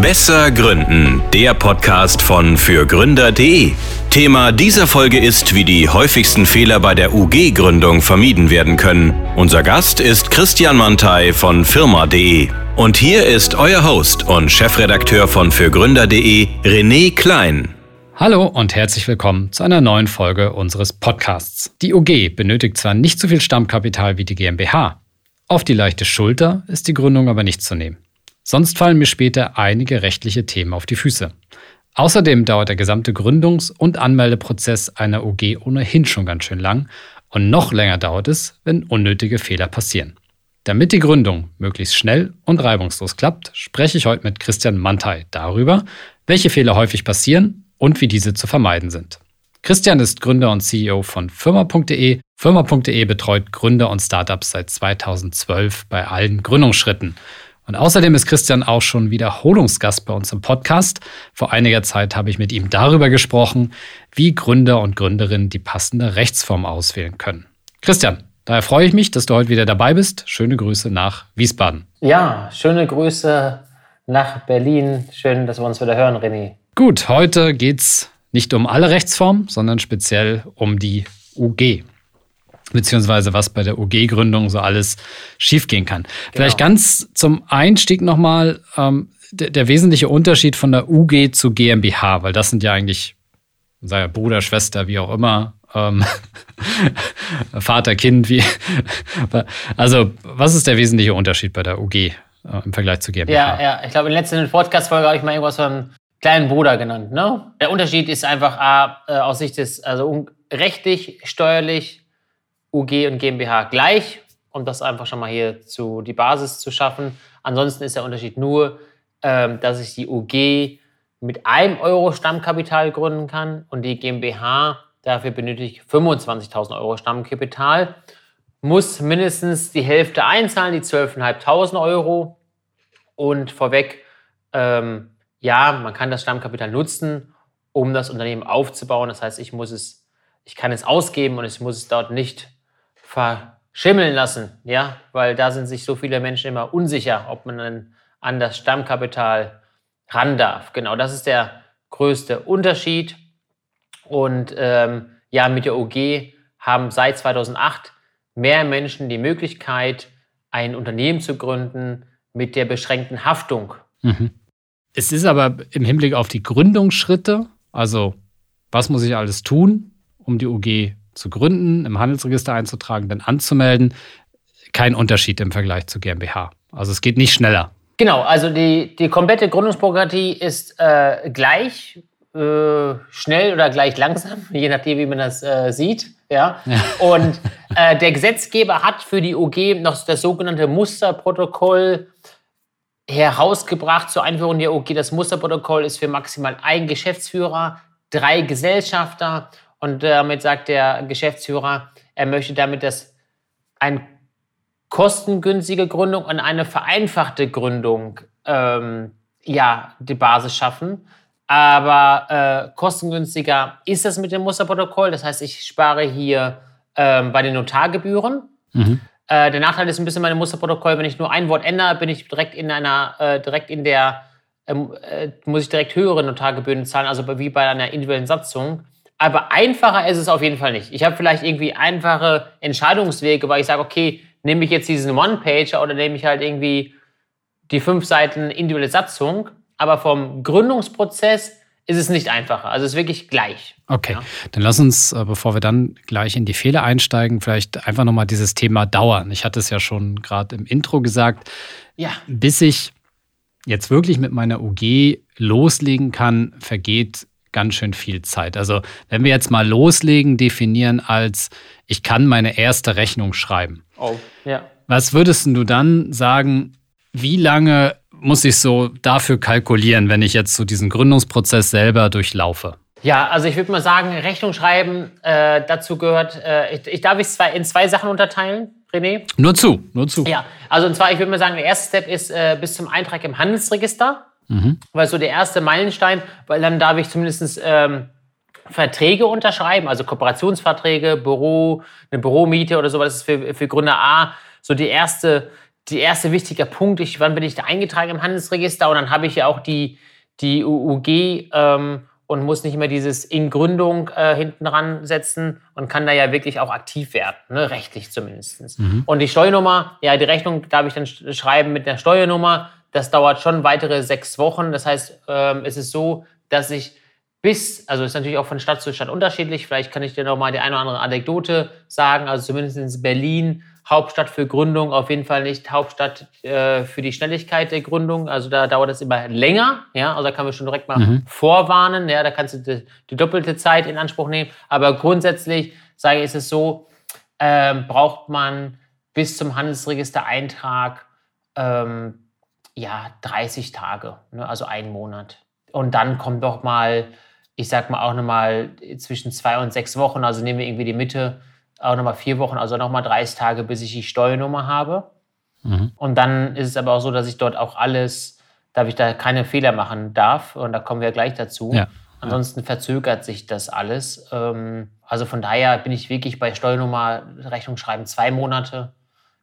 Besser Gründen, der Podcast von fürgründer.de. Thema dieser Folge ist, wie die häufigsten Fehler bei der UG-Gründung vermieden werden können. Unser Gast ist Christian Mantei von firma.de. Und hier ist euer Host und Chefredakteur von fürgründer.de, René Klein. Hallo und herzlich willkommen zu einer neuen Folge unseres Podcasts. Die UG benötigt zwar nicht so viel Stammkapital wie die GmbH. Auf die leichte Schulter ist die Gründung aber nicht zu nehmen. Sonst fallen mir später einige rechtliche Themen auf die Füße. Außerdem dauert der gesamte Gründungs- und Anmeldeprozess einer UG ohnehin schon ganz schön lang und noch länger dauert es, wenn unnötige Fehler passieren. Damit die Gründung möglichst schnell und reibungslos klappt, spreche ich heute mit Christian Mantei darüber, welche Fehler häufig passieren und wie diese zu vermeiden sind. Christian ist Gründer und CEO von Firma.de. Firma.de betreut Gründer und Startups seit 2012 bei allen Gründungsschritten. Und außerdem ist Christian auch schon Wiederholungsgast bei uns im Podcast. Vor einiger Zeit habe ich mit ihm darüber gesprochen, wie Gründer und Gründerinnen die passende Rechtsform auswählen können. Christian, daher freue ich mich, dass du heute wieder dabei bist. Schöne Grüße nach Wiesbaden. Ja, schöne Grüße nach Berlin. Schön, dass wir uns wieder hören, René. Gut, heute geht es nicht um alle Rechtsformen, sondern speziell um die UG beziehungsweise was bei der UG-Gründung so alles schiefgehen kann. Genau. Vielleicht ganz zum Einstieg nochmal ähm, der, der, wesentliche Unterschied von der UG zu GmbH, weil das sind ja eigentlich, sei ja Bruder, Schwester, wie auch immer, ähm, Vater, Kind, wie. also, was ist der wesentliche Unterschied bei der UG äh, im Vergleich zu GmbH? Ja, ja, ich glaube, in der letzten Podcast-Folge habe ich mal irgendwas von kleinen Bruder genannt. Ne? Der Unterschied ist einfach A, äh, aus Sicht des, also rechtlich, steuerlich, UG und GmbH gleich, um das einfach schon mal hier zu die Basis zu schaffen. Ansonsten ist der Unterschied nur, ähm, dass ich die UG mit einem Euro Stammkapital gründen kann und die GmbH dafür benötige ich 25.000 Euro Stammkapital, muss mindestens die Hälfte einzahlen, die 12.500 Euro. Und vorweg, ähm, ja, man kann das Stammkapital nutzen, um das Unternehmen aufzubauen. Das heißt, ich muss es, ich kann es ausgeben und ich muss es dort nicht verschimmeln lassen, ja, weil da sind sich so viele Menschen immer unsicher, ob man dann an das Stammkapital ran darf. Genau, das ist der größte Unterschied. Und ähm, ja, mit der OG haben seit 2008 mehr Menschen die Möglichkeit, ein Unternehmen zu gründen mit der beschränkten Haftung. Mhm. Es ist aber im Hinblick auf die Gründungsschritte, also was muss ich alles tun, um die OG zu gründen, im Handelsregister einzutragen, dann anzumelden, kein Unterschied im Vergleich zu GmbH. Also es geht nicht schneller. Genau, also die, die komplette Gründungsbürokratie ist äh, gleich äh, schnell oder gleich langsam, je nachdem, wie man das äh, sieht. Ja? ja. Und äh, der Gesetzgeber hat für die OG noch das sogenannte Musterprotokoll herausgebracht zur Einführung der OG. Das Musterprotokoll ist für maximal ein Geschäftsführer, drei Gesellschafter und damit sagt der Geschäftsführer, er möchte damit das eine kostengünstige Gründung und eine vereinfachte Gründung ähm, ja, die Basis schaffen. Aber äh, kostengünstiger ist es mit dem Musterprotokoll. Das heißt, ich spare hier ähm, bei den Notargebühren. Mhm. Äh, der Nachteil ist ein bisschen bei dem Musterprotokoll, wenn ich nur ein Wort ändere, bin ich direkt in einer, äh, direkt in der, ähm, äh, muss ich direkt höhere Notargebühren zahlen, also wie bei einer individuellen Satzung. Aber einfacher ist es auf jeden Fall nicht. Ich habe vielleicht irgendwie einfache Entscheidungswege, weil ich sage, okay, nehme ich jetzt diesen One-Pager oder nehme ich halt irgendwie die fünf Seiten individuelle Satzung. Aber vom Gründungsprozess ist es nicht einfacher. Also es ist wirklich gleich. Okay, ja. dann lass uns, äh, bevor wir dann gleich in die Fehler einsteigen, vielleicht einfach nochmal dieses Thema dauern. Ich hatte es ja schon gerade im Intro gesagt. Ja. Bis ich jetzt wirklich mit meiner UG loslegen kann, vergeht ganz schön viel Zeit. Also wenn wir jetzt mal loslegen, definieren als, ich kann meine erste Rechnung schreiben. Oh, ja. Was würdest du dann sagen, wie lange muss ich so dafür kalkulieren, wenn ich jetzt so diesen Gründungsprozess selber durchlaufe? Ja, also ich würde mal sagen, Rechnung schreiben, äh, dazu gehört, äh, ich, ich, darf es in zwei Sachen unterteilen, René? Nur zu, nur zu. Ja, also und zwar, ich würde mal sagen, der erste Step ist äh, bis zum Eintrag im Handelsregister. Mhm. Weil so der erste Meilenstein, weil dann darf ich zumindest ähm, Verträge unterschreiben, also Kooperationsverträge, Büro, eine Büromiete oder sowas. Das ist für, für Gründer A so die erste der erste wichtige Punkt, ich, wann bin ich da eingetragen im Handelsregister? Und dann habe ich ja auch die, die UUG ähm, und muss nicht mehr dieses in Gründung äh, hinten dran setzen und kann da ja wirklich auch aktiv werden, ne? rechtlich zumindest. Mhm. Und die Steuernummer, ja, die Rechnung darf ich dann schreiben mit der Steuernummer. Das dauert schon weitere sechs Wochen. Das heißt, ähm, es ist so, dass ich bis, also ist natürlich auch von Stadt zu Stadt unterschiedlich. Vielleicht kann ich dir noch mal die eine oder andere Anekdote sagen. Also zumindest in Berlin Hauptstadt für Gründung, auf jeden Fall nicht Hauptstadt äh, für die Schnelligkeit der Gründung. Also da dauert es immer länger. Ja, also da kann man schon direkt mal mhm. vorwarnen. Ja, da kannst du die, die, doppelte Zeit in Anspruch nehmen. Aber grundsätzlich sage ich, ist es so, äh, braucht man bis zum Handelsregistereintrag ähm, ja 30 Tage, ne? also einen Monat. Und dann kommt doch mal, ich sag mal auch nochmal zwischen zwei und sechs Wochen. Also nehmen wir irgendwie die Mitte auch nochmal vier Wochen, also nochmal 30 Tage, bis ich die Steuernummer habe. Mhm. Und dann ist es aber auch so, dass ich dort auch alles, darf ich da keine Fehler machen darf. Und da kommen wir gleich dazu. Ja. Ansonsten verzögert sich das alles. Ähm, also von daher bin ich wirklich bei Steuernummer Rechnung schreiben zwei Monate.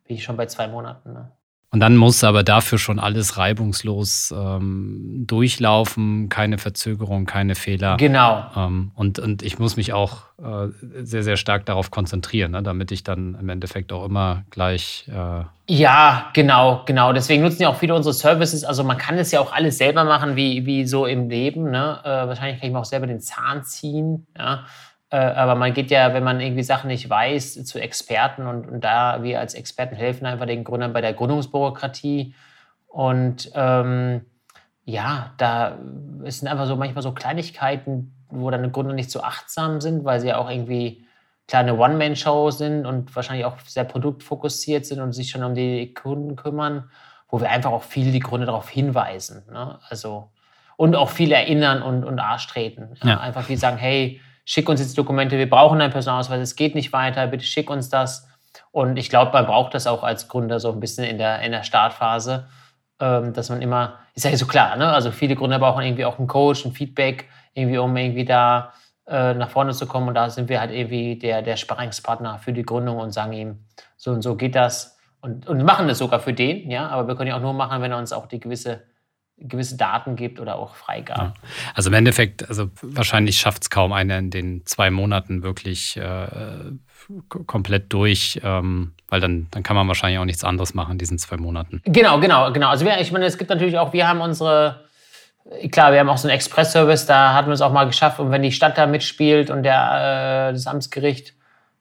Bin ich schon bei zwei Monaten. Ne? Und dann muss aber dafür schon alles reibungslos ähm, durchlaufen, keine Verzögerung, keine Fehler. Genau. Ähm, und, und ich muss mich auch äh, sehr, sehr stark darauf konzentrieren, ne, damit ich dann im Endeffekt auch immer gleich. Äh ja, genau, genau. Deswegen nutzen ja auch viele unsere Services. Also man kann es ja auch alles selber machen, wie, wie so im Leben. Ne? Äh, wahrscheinlich kann ich mir auch selber den Zahn ziehen. Ja? Äh, aber man geht ja, wenn man irgendwie Sachen nicht weiß, zu Experten und, und da wir als Experten helfen einfach den Gründern bei der Gründungsbürokratie. Und ähm, ja, da sind einfach so manchmal so Kleinigkeiten, wo dann Gründer nicht so achtsam sind, weil sie ja auch irgendwie kleine One-Man-Show sind und wahrscheinlich auch sehr produktfokussiert sind und sich schon um die Kunden kümmern, wo wir einfach auch viele die Gründer darauf hinweisen. Ne? Also, und auch viel erinnern und, und Arsch treten. Ja? Ja. Einfach wie sagen, hey, schick uns jetzt Dokumente, wir brauchen einen Personalausweis, es geht nicht weiter, bitte schick uns das. Und ich glaube, man braucht das auch als Gründer so ein bisschen in der, in der Startphase, ähm, dass man immer, ist ja so klar, ne? also viele Gründer brauchen irgendwie auch einen Coach, ein Feedback, irgendwie, um irgendwie da äh, nach vorne zu kommen. Und da sind wir halt irgendwie der, der Sparringspartner für die Gründung und sagen ihm, so und so geht das. Und, und machen das sogar für den, ja, aber wir können ja auch nur machen, wenn er uns auch die gewisse gewisse Daten gibt oder auch Freigaben. Ja. Also im Endeffekt, also wahrscheinlich schafft es kaum einer in den zwei Monaten wirklich äh, komplett durch, ähm, weil dann, dann kann man wahrscheinlich auch nichts anderes machen in diesen zwei Monaten. Genau, genau, genau. Also wir, ich meine, es gibt natürlich auch, wir haben unsere, klar, wir haben auch so einen Express-Service, da hatten wir es auch mal geschafft und wenn die Stadt da mitspielt und der, äh, das Amtsgericht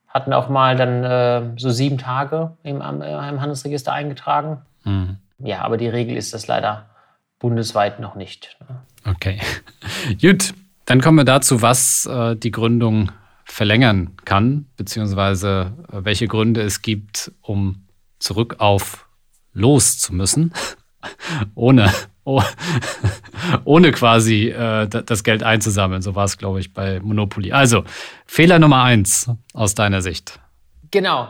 hatten auch mal dann äh, so sieben Tage im, äh, im Handelsregister eingetragen. Mhm. Ja, aber die Regel ist das leider bundesweit noch nicht. Ne? Okay. Gut, dann kommen wir dazu, was äh, die Gründung verlängern kann, beziehungsweise äh, welche Gründe es gibt, um zurück auf los zu müssen, ohne, oh, ohne quasi äh, das Geld einzusammeln. So war es, glaube ich, bei Monopoly. Also, Fehler Nummer eins aus deiner Sicht. Genau.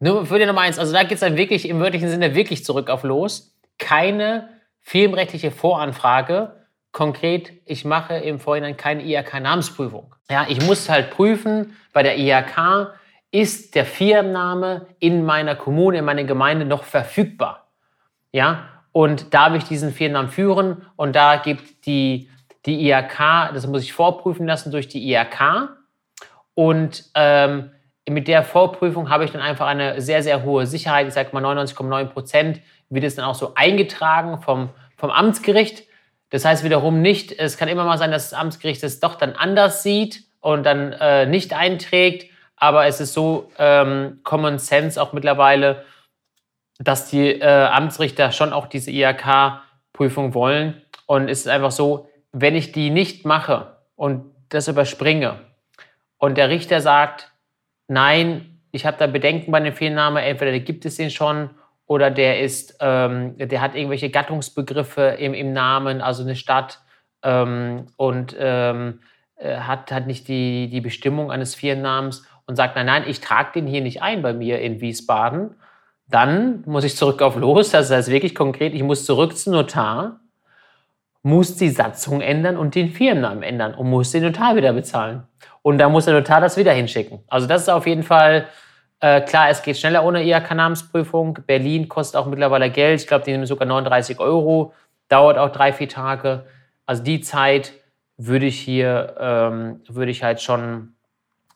Nur für die Nummer eins. Also da geht es dann wirklich im wörtlichen Sinne wirklich zurück auf los. Keine firmenrechtliche Voranfrage. Konkret, ich mache im Vorhinein keine IHK-Namensprüfung. Ja, ich muss halt prüfen bei der IHK, ist der Firmenname in meiner Kommune, in meiner Gemeinde noch verfügbar? Ja, und darf ich diesen Firmennamen führen? Und da gibt die, die IHK, das muss ich vorprüfen lassen durch die IHK. Und ähm, mit der Vorprüfung habe ich dann einfach eine sehr, sehr hohe Sicherheit. Ich sage mal 99,9 Prozent wird es dann auch so eingetragen vom, vom Amtsgericht. Das heißt wiederum nicht, es kann immer mal sein, dass das Amtsgericht es doch dann anders sieht und dann äh, nicht einträgt. Aber es ist so ähm, Common Sense auch mittlerweile, dass die äh, Amtsrichter schon auch diese IHK-Prüfung wollen. Und es ist einfach so, wenn ich die nicht mache und das überspringe und der Richter sagt, nein, ich habe da Bedenken bei dem Fehlname, entweder gibt es den schon oder der ist, ähm, der hat irgendwelche Gattungsbegriffe im, im Namen, also eine Stadt ähm, und ähm, äh, hat, hat nicht die, die Bestimmung eines Firmennamens und sagt, nein, nein, ich trage den hier nicht ein bei mir in Wiesbaden, dann muss ich zurück auf Los, das heißt wirklich konkret, ich muss zurück zum Notar, muss die Satzung ändern und den Firmennamen ändern und muss den Notar wieder bezahlen. Und da muss der Notar das wieder hinschicken. Also das ist auf jeden Fall Äh, klar, es geht schneller ohne IHK-Namensprüfung. Berlin kostet auch mittlerweile Geld. Ich glaube, die nehmen sogar 39 Euro. Dauert auch drei, vier Tage. Also die Zeit würde ich hier, ähm, würde ich halt schon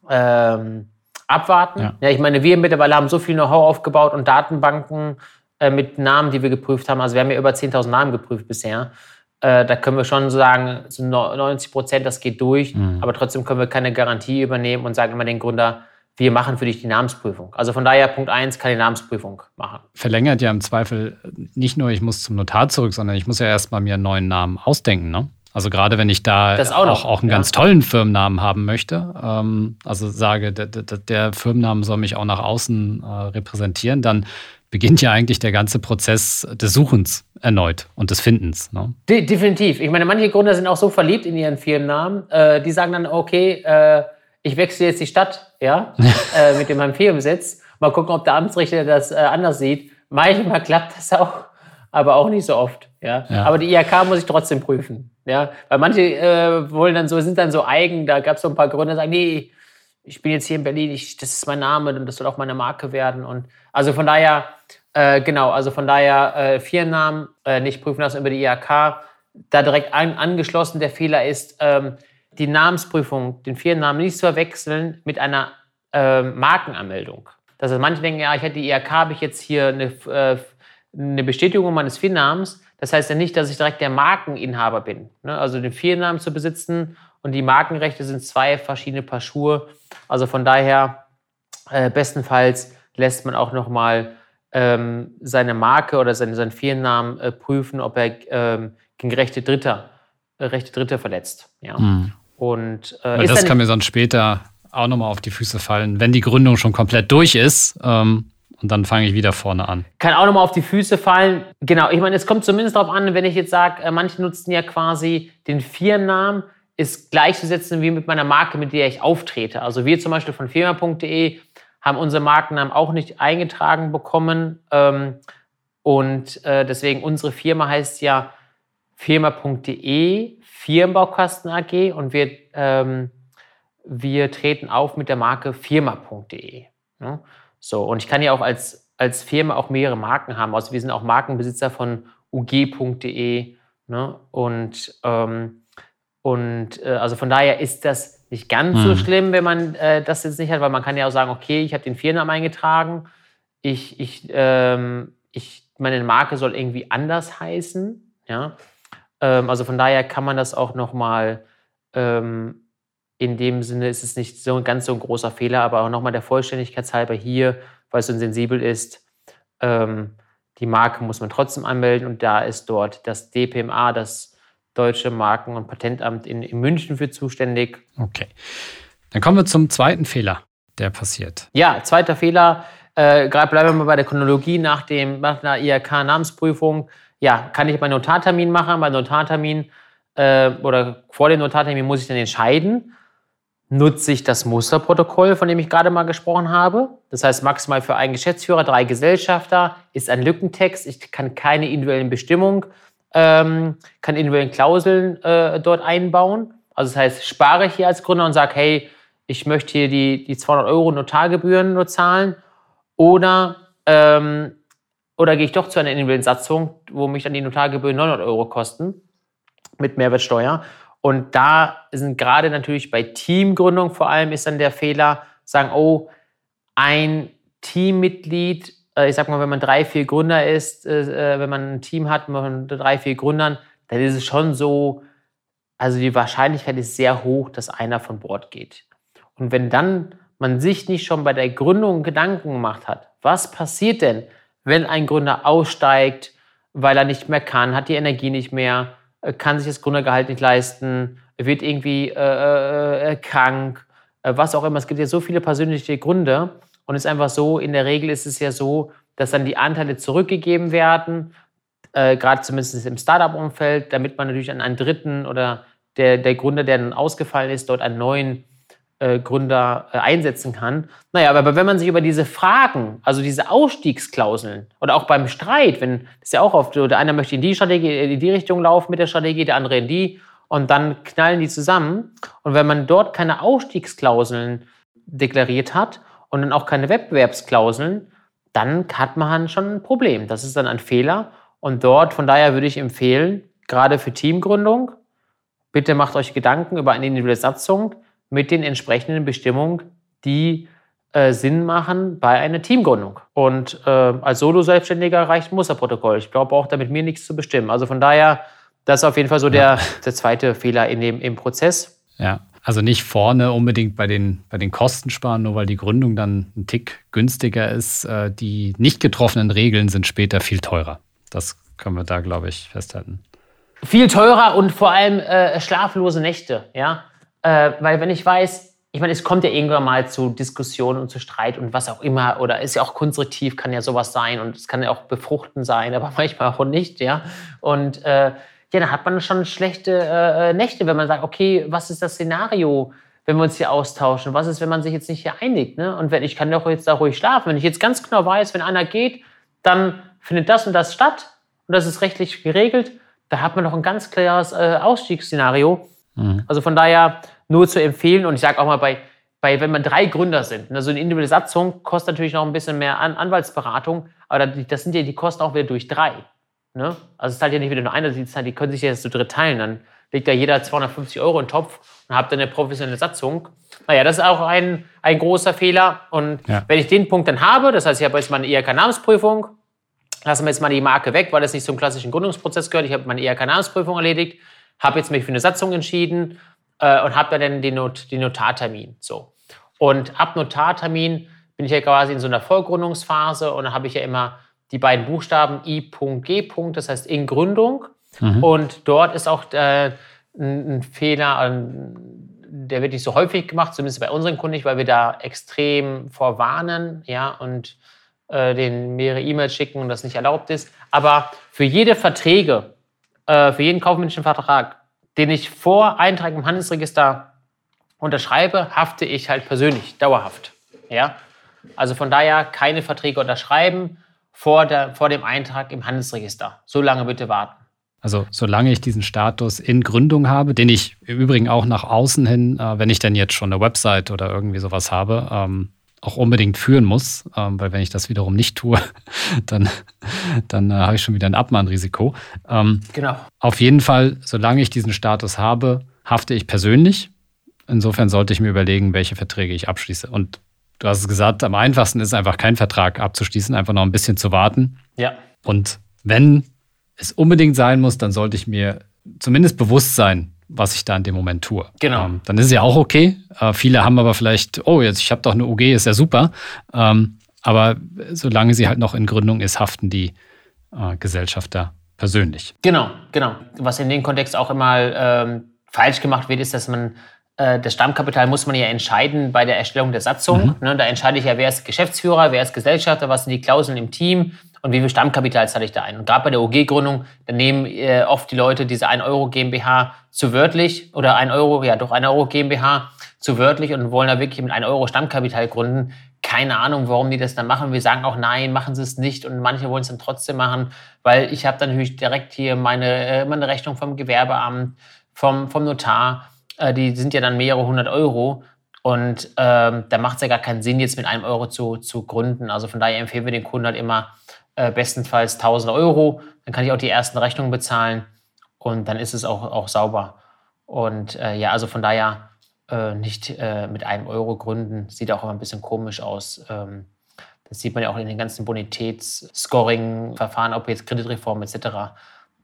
ähm, abwarten. Ja. ja. ich meine, wir mittlerweile haben so viel Know-how aufgebaut und Datenbanken äh, mit Namen, die wir geprüft haben. Also wir haben ja über 10.000 Namen geprüft bisher. Äh, da können wir schon sagen, so 90 Prozent, das geht durch. Mhm. Aber trotzdem können wir keine Garantie übernehmen und sagen immer den Gründer, wir machen für dich die Namensprüfung. Also von daher Punkt 1 kann die Namensprüfung machen. Verlängert ja im Zweifel nicht nur, ich muss zum Notar zurück, sondern ich muss ja erstmal mir einen neuen Namen ausdenken. Ne? Also gerade wenn ich da auch, auch, auch, einen ja. ganz tollen Firmennamen haben möchte, ähm, also sage, der, der, der, Firmennamen soll mich auch nach außen äh, repräsentieren, dann beginnt ja eigentlich der ganze Prozess des Suchens erneut und des Findens. Ne? De definitiv. Ich meine, manche Gründer sind auch so verliebt in ihren Firmennamen, äh, die sagen dann, okay, äh, ich wechsle jetzt die Stadt, ja, äh, mit dem meinem Firmensitz. Mal gucken, ob der Amtsrichter das äh, anders sieht. Manchmal klappt das auch, aber auch nicht so oft. Ja. ja. Aber die IHK muss ich trotzdem prüfen. Ja. Weil manche äh, wollen dann so, sind dann so eigen, da gab es so ein paar Gründer, die sagen, nee, ich bin jetzt hier in Berlin, ich, das ist mein Name und das soll auch meine Marke werden. Und also von daher, äh, genau, also von daher äh, Firmennamen äh, nicht prüfen lassen über die IHK. Da direkt an, angeschlossen, der Fehler ist, ähm, die Namensprüfung, den Firmennamen nicht zu verwechseln mit einer äh, Markenanmeldung. Das heißt, manche denken, ja, ich hätte die IHK, habe ich jetzt hier eine, äh, eine Bestätigung meines Firmennamens. Das heißt ja nicht, dass ich direkt der Markeninhaber bin. Ne? Also den Firmennamen zu besitzen und die Markenrechte sind zwei verschiedene Paar Schuhe. Also von daher, äh, bestenfalls lässt man auch nochmal ähm, seine Marke oder seine, seinen Firmennamen äh, prüfen, ob er ähm, gegen Rechte Dritter, äh, Rechte Dritter verletzt. Ja. Mhm. Und, äh, Weil das kann mir sonst später auch nochmal auf die Füße fallen, wenn die Gründung schon komplett durch ist. Ähm, und dann fange ich wieder vorne an. Kann auch nochmal auf die Füße fallen. Genau, ich meine, es kommt zumindest darauf an, wenn ich jetzt sage, äh, manche nutzen ja quasi den Firmennamen, ist gleichzusetzen wie mit meiner Marke, mit der ich auftrete. Also wir zum Beispiel von firma.de haben unseren Markennamen auch nicht eingetragen bekommen. Ähm, und äh, deswegen unsere Firma heißt ja firma.de Firmenbaukasten AG und wir, ähm, wir treten auf mit der Marke firma.de. Ne? So, und ich kann ja auch als, als Firma auch mehrere Marken haben. Also wir sind auch Markenbesitzer von ug.de. Ne? Und, ähm, und äh, also von daher ist das nicht ganz mhm. so schlimm, wenn man äh, das jetzt nicht hat, weil man kann ja auch sagen, okay, ich habe den Firmennamen eingetragen, ich, ich, ähm, ich, meine Marke soll irgendwie anders heißen. Ja? Ähm, also von daher kann man das auch nochmal, ähm, in dem Sinne ist es nicht so ganz so ein großer Fehler, aber auch nochmal der Vollständigkeit halber hier, weil es so sensibel ist, ähm, die Marke muss man trotzdem anmelden und da ist dort das DPMA, das Deutsche Marken- und Patentamt in, in München für zuständig. Okay. Dann kommen wir zum zweiten Fehler, der passiert. Ja, zweiter Fehler. Äh, Gerade bleiben wir mal bei der Chronologie nach, dem, nach einer IHK-Namensprüfung ja, kann ich meinen Notartermin machen? Beim Notartermin äh, oder vor dem Notartermin muss ich dann entscheiden, nutze ich das Musterprotokoll, von dem ich gerade mal gesprochen habe. Das heißt, maximal für einen Geschäftsführer, drei Gesellschafter, ist ein Lückentext. Ich kann keine individuellen Bestimmungen, ähm, keine individuellen Klauseln äh, dort einbauen. Also das heißt, spare ich hier als Gründer und sage, hey, ich möchte hier die, die 200 Euro Notargebühren nur zahlen. Oder ähm, oder gehe ich doch zu einer individuellen Satzung, wo mich dann die Notargebühren 900 Euro kosten mit Mehrwertsteuer? Und da sind gerade natürlich bei Teamgründung vor allem ist dann der Fehler, sagen, oh, ein Teammitglied, äh, ich sag mal, wenn man drei, vier Gründer ist, äh, wenn man ein Team hat mit drei, vier Gründern, dann ist es schon so, also die Wahrscheinlichkeit ist sehr hoch, dass einer von Bord geht. Und wenn dann man sich nicht schon bei der Gründung Gedanken gemacht hat, was passiert denn, wenn ein Gründer aussteigt, weil er nicht mehr kann, hat die Energie nicht mehr, äh, kann sich das Gründergehalt nicht leisten, wird irgendwie äh, äh, äh, krank, was auch immer. Es gibt ja so viele persönliche Gründe und es ist einfach so, in der Regel ist es ja so, dass dann die Anteile zurückgegeben werden, äh, gerade zumindest im Startup-Umfeld, damit man natürlich an einen dritten oder der, der Gründer, der dann ausgefallen ist, dort einen neuen äh, Gründer äh, einsetzen kann. Naja, aber wenn man sich über diese Fragen, also diese Ausstiegsklauseln oder auch beim Streit, wenn das ja auch oft so, der eine möchte in die Strategie, in die Richtung laufen mit der Strategie, der andere in die und dann knallen die zusammen. Und wenn man dort keine Ausstiegsklauseln deklariert hat und dann auch keine Wettbewerbsklauseln, dann hat man schon ein Problem. Das ist dann ein Fehler. Und dort, von daher würde ich empfehlen, gerade für Teamgründung, bitte macht euch Gedanken über eine individuelle Satzung mit den entsprechenden Bestimmungen, die äh, Sinn machen bei einer Teamgründung. Und äh, als Solo-Selbstständiger reicht ein Musterprotokoll. Ich glaube auch, damit mir nichts zu bestimmen. Also von daher, das ist auf jeden Fall so der, der zweite Fehler in dem, im Prozess. Ja, also nicht vorne unbedingt bei den, bei den Kosten sparen, nur weil die Gründung dann ein Tick günstiger ist. Äh, die nicht getroffenen Regeln sind später viel teurer. Das können wir da, glaube ich, festhalten. Viel teurer und vor allem äh, schlaflose Nächte, ja. Äh, weil wenn ich weiß, ich meine, es kommt ja irgendwann mal zu Diskussionen und zu Streit und was auch immer, oder ist ja auch konstruktiv, kann ja sowas sein und es kann ja auch befruchten sein, aber manchmal auch nicht, ja. Und äh, ja, dann hat man schon schlechte äh, Nächte, wenn man sagt, okay, was ist das Szenario, wenn wir uns hier austauschen? Was ist, wenn man sich jetzt nicht hier einigt? Ne? Und wenn ich kann doch jetzt da ruhig schlafen. Wenn ich jetzt ganz genau weiß, wenn einer geht, dann findet das und das statt und das ist rechtlich geregelt, da hat man doch ein ganz klares äh, Ausstiegsszenario. Mhm. Also von daher nur zu empfehlen und ich sage auch mal bei, bei, wenn man drei Gründer sind, ne, so eine individuelle Satzung kostet natürlich noch ein bisschen mehr An Anwaltsberatung, aber das sind ja die Kosten auch wieder durch drei. Ne? Also es zahlt ja nicht wieder nur einer, die können sich ja jetzt zu dritt teilen. Dann legt ja jeder 250 Euro in den Topf und habt dann eine professionelle Satzung. Naja, das ist auch ein, ein großer Fehler. Und ja. wenn ich den Punkt dann habe, das heißt, ich habe jetzt mal eine IHK-Namensprüfung, lassen wir jetzt mal die Marke weg, weil das nicht zum klassischen Gründungsprozess gehört. Ich habe meine IHK-Namensprüfung erledigt, habe jetzt mich für eine Satzung entschieden äh, und habe dann den, Not, den Notartermin. So. Und ab Notartermin bin ich ja quasi in so einer Vollgründungsphase und dann habe ich ja immer die beiden Buchstaben I.G. Das heißt in Gründung. Mhm. Und dort ist auch äh, ein, ein, Fehler, der wird nicht so häufig gemacht, zumindest bei unseren Kunden nicht, weil wir da extrem vorwarnen ja, und äh, denen mehrere E-Mails schicken und das nicht erlaubt ist. Aber für jede Verträge, äh, für jeden kaufmännischen Vertrag, den ich vor Eintrag im Handelsregister unterschreibe, hafte ich halt persönlich, dauerhaft. Ja? Also von daher keine Verträge unterschreiben vor, der, vor dem Eintrag im Handelsregister. So lange bitte warten. Also solange ich diesen Status in Gründung habe, den ich im Übrigen auch nach außen hin, äh, wenn ich denn jetzt schon eine Website oder irgendwie sowas habe, ähm, auch unbedingt führen muss, ähm, weil wenn ich das wiederum nicht tue, dann, dann äh, habe ich schon wieder ein Abmahnrisiko. Ähm, genau. Auf jeden Fall, solange ich diesen Status habe, hafte ich persönlich. Insofern sollte ich mir überlegen, welche Verträge ich abschließe. Und du hast es gesagt, am einfachsten ist einfach keinen Vertrag abzuschließen, einfach noch ein bisschen zu warten. Ja. Und wenn es unbedingt sein muss, dann sollte ich mir zumindest bewusst sein, was ich da in dem Moment tue. Genau. Ähm, dann ist es ja auch okay. Äh, viele haben aber vielleicht, oh, jetzt ich habe doch eine UG, ist ja super. Ähm, aber solange sie halt noch in Gründung ist, haften die äh, Gesellschafter persönlich. Genau, genau. Was in dem Kontext auch immer ähm, falsch gemacht wird, ist, dass man das Stammkapital muss man ja entscheiden bei der Erstellung der Satzung. Mhm. Ne, da entscheide ich ja, wer ist Geschäftsführer, wer ist Gesellschafter, was sind die Klauseln im Team und wie viel Stammkapital zahle ich da ein. Und gerade bei der OG-Gründung, da nehmen äh, oft die Leute diese 1 Euro GmbH zu wörtlich oder 1 Euro, ja doch 1 Euro GmbH zu wörtlich und wollen da wirklich mit 1 Euro Stammkapital gründen. Keine Ahnung, warum die das dann machen. Wir sagen auch nein, machen sie es nicht und manche wollen es dann trotzdem machen, weil ich habe dann natürlich direkt hier meine, äh, meine Rechnung vom Gewerbeamt, vom, vom Notar äh, die sind ja dann mehrere hundert Euro. Und ähm, da macht es ja gar keinen Sinn, jetzt mit einem Euro zu, zu gründen. Also von daher empfehlen wir den Kunden halt immer äh, bestenfalls 1000 Euro. Dann kann ich auch die ersten Rechnungen bezahlen und dann ist es auch, auch sauber. Und äh, ja, also von daher äh, nicht äh, mit einem Euro gründen. Sieht auch immer ein bisschen komisch aus. Ähm, das sieht man ja auch in den ganzen Bonitätsscoring-Verfahren, ob jetzt Kreditreform etc.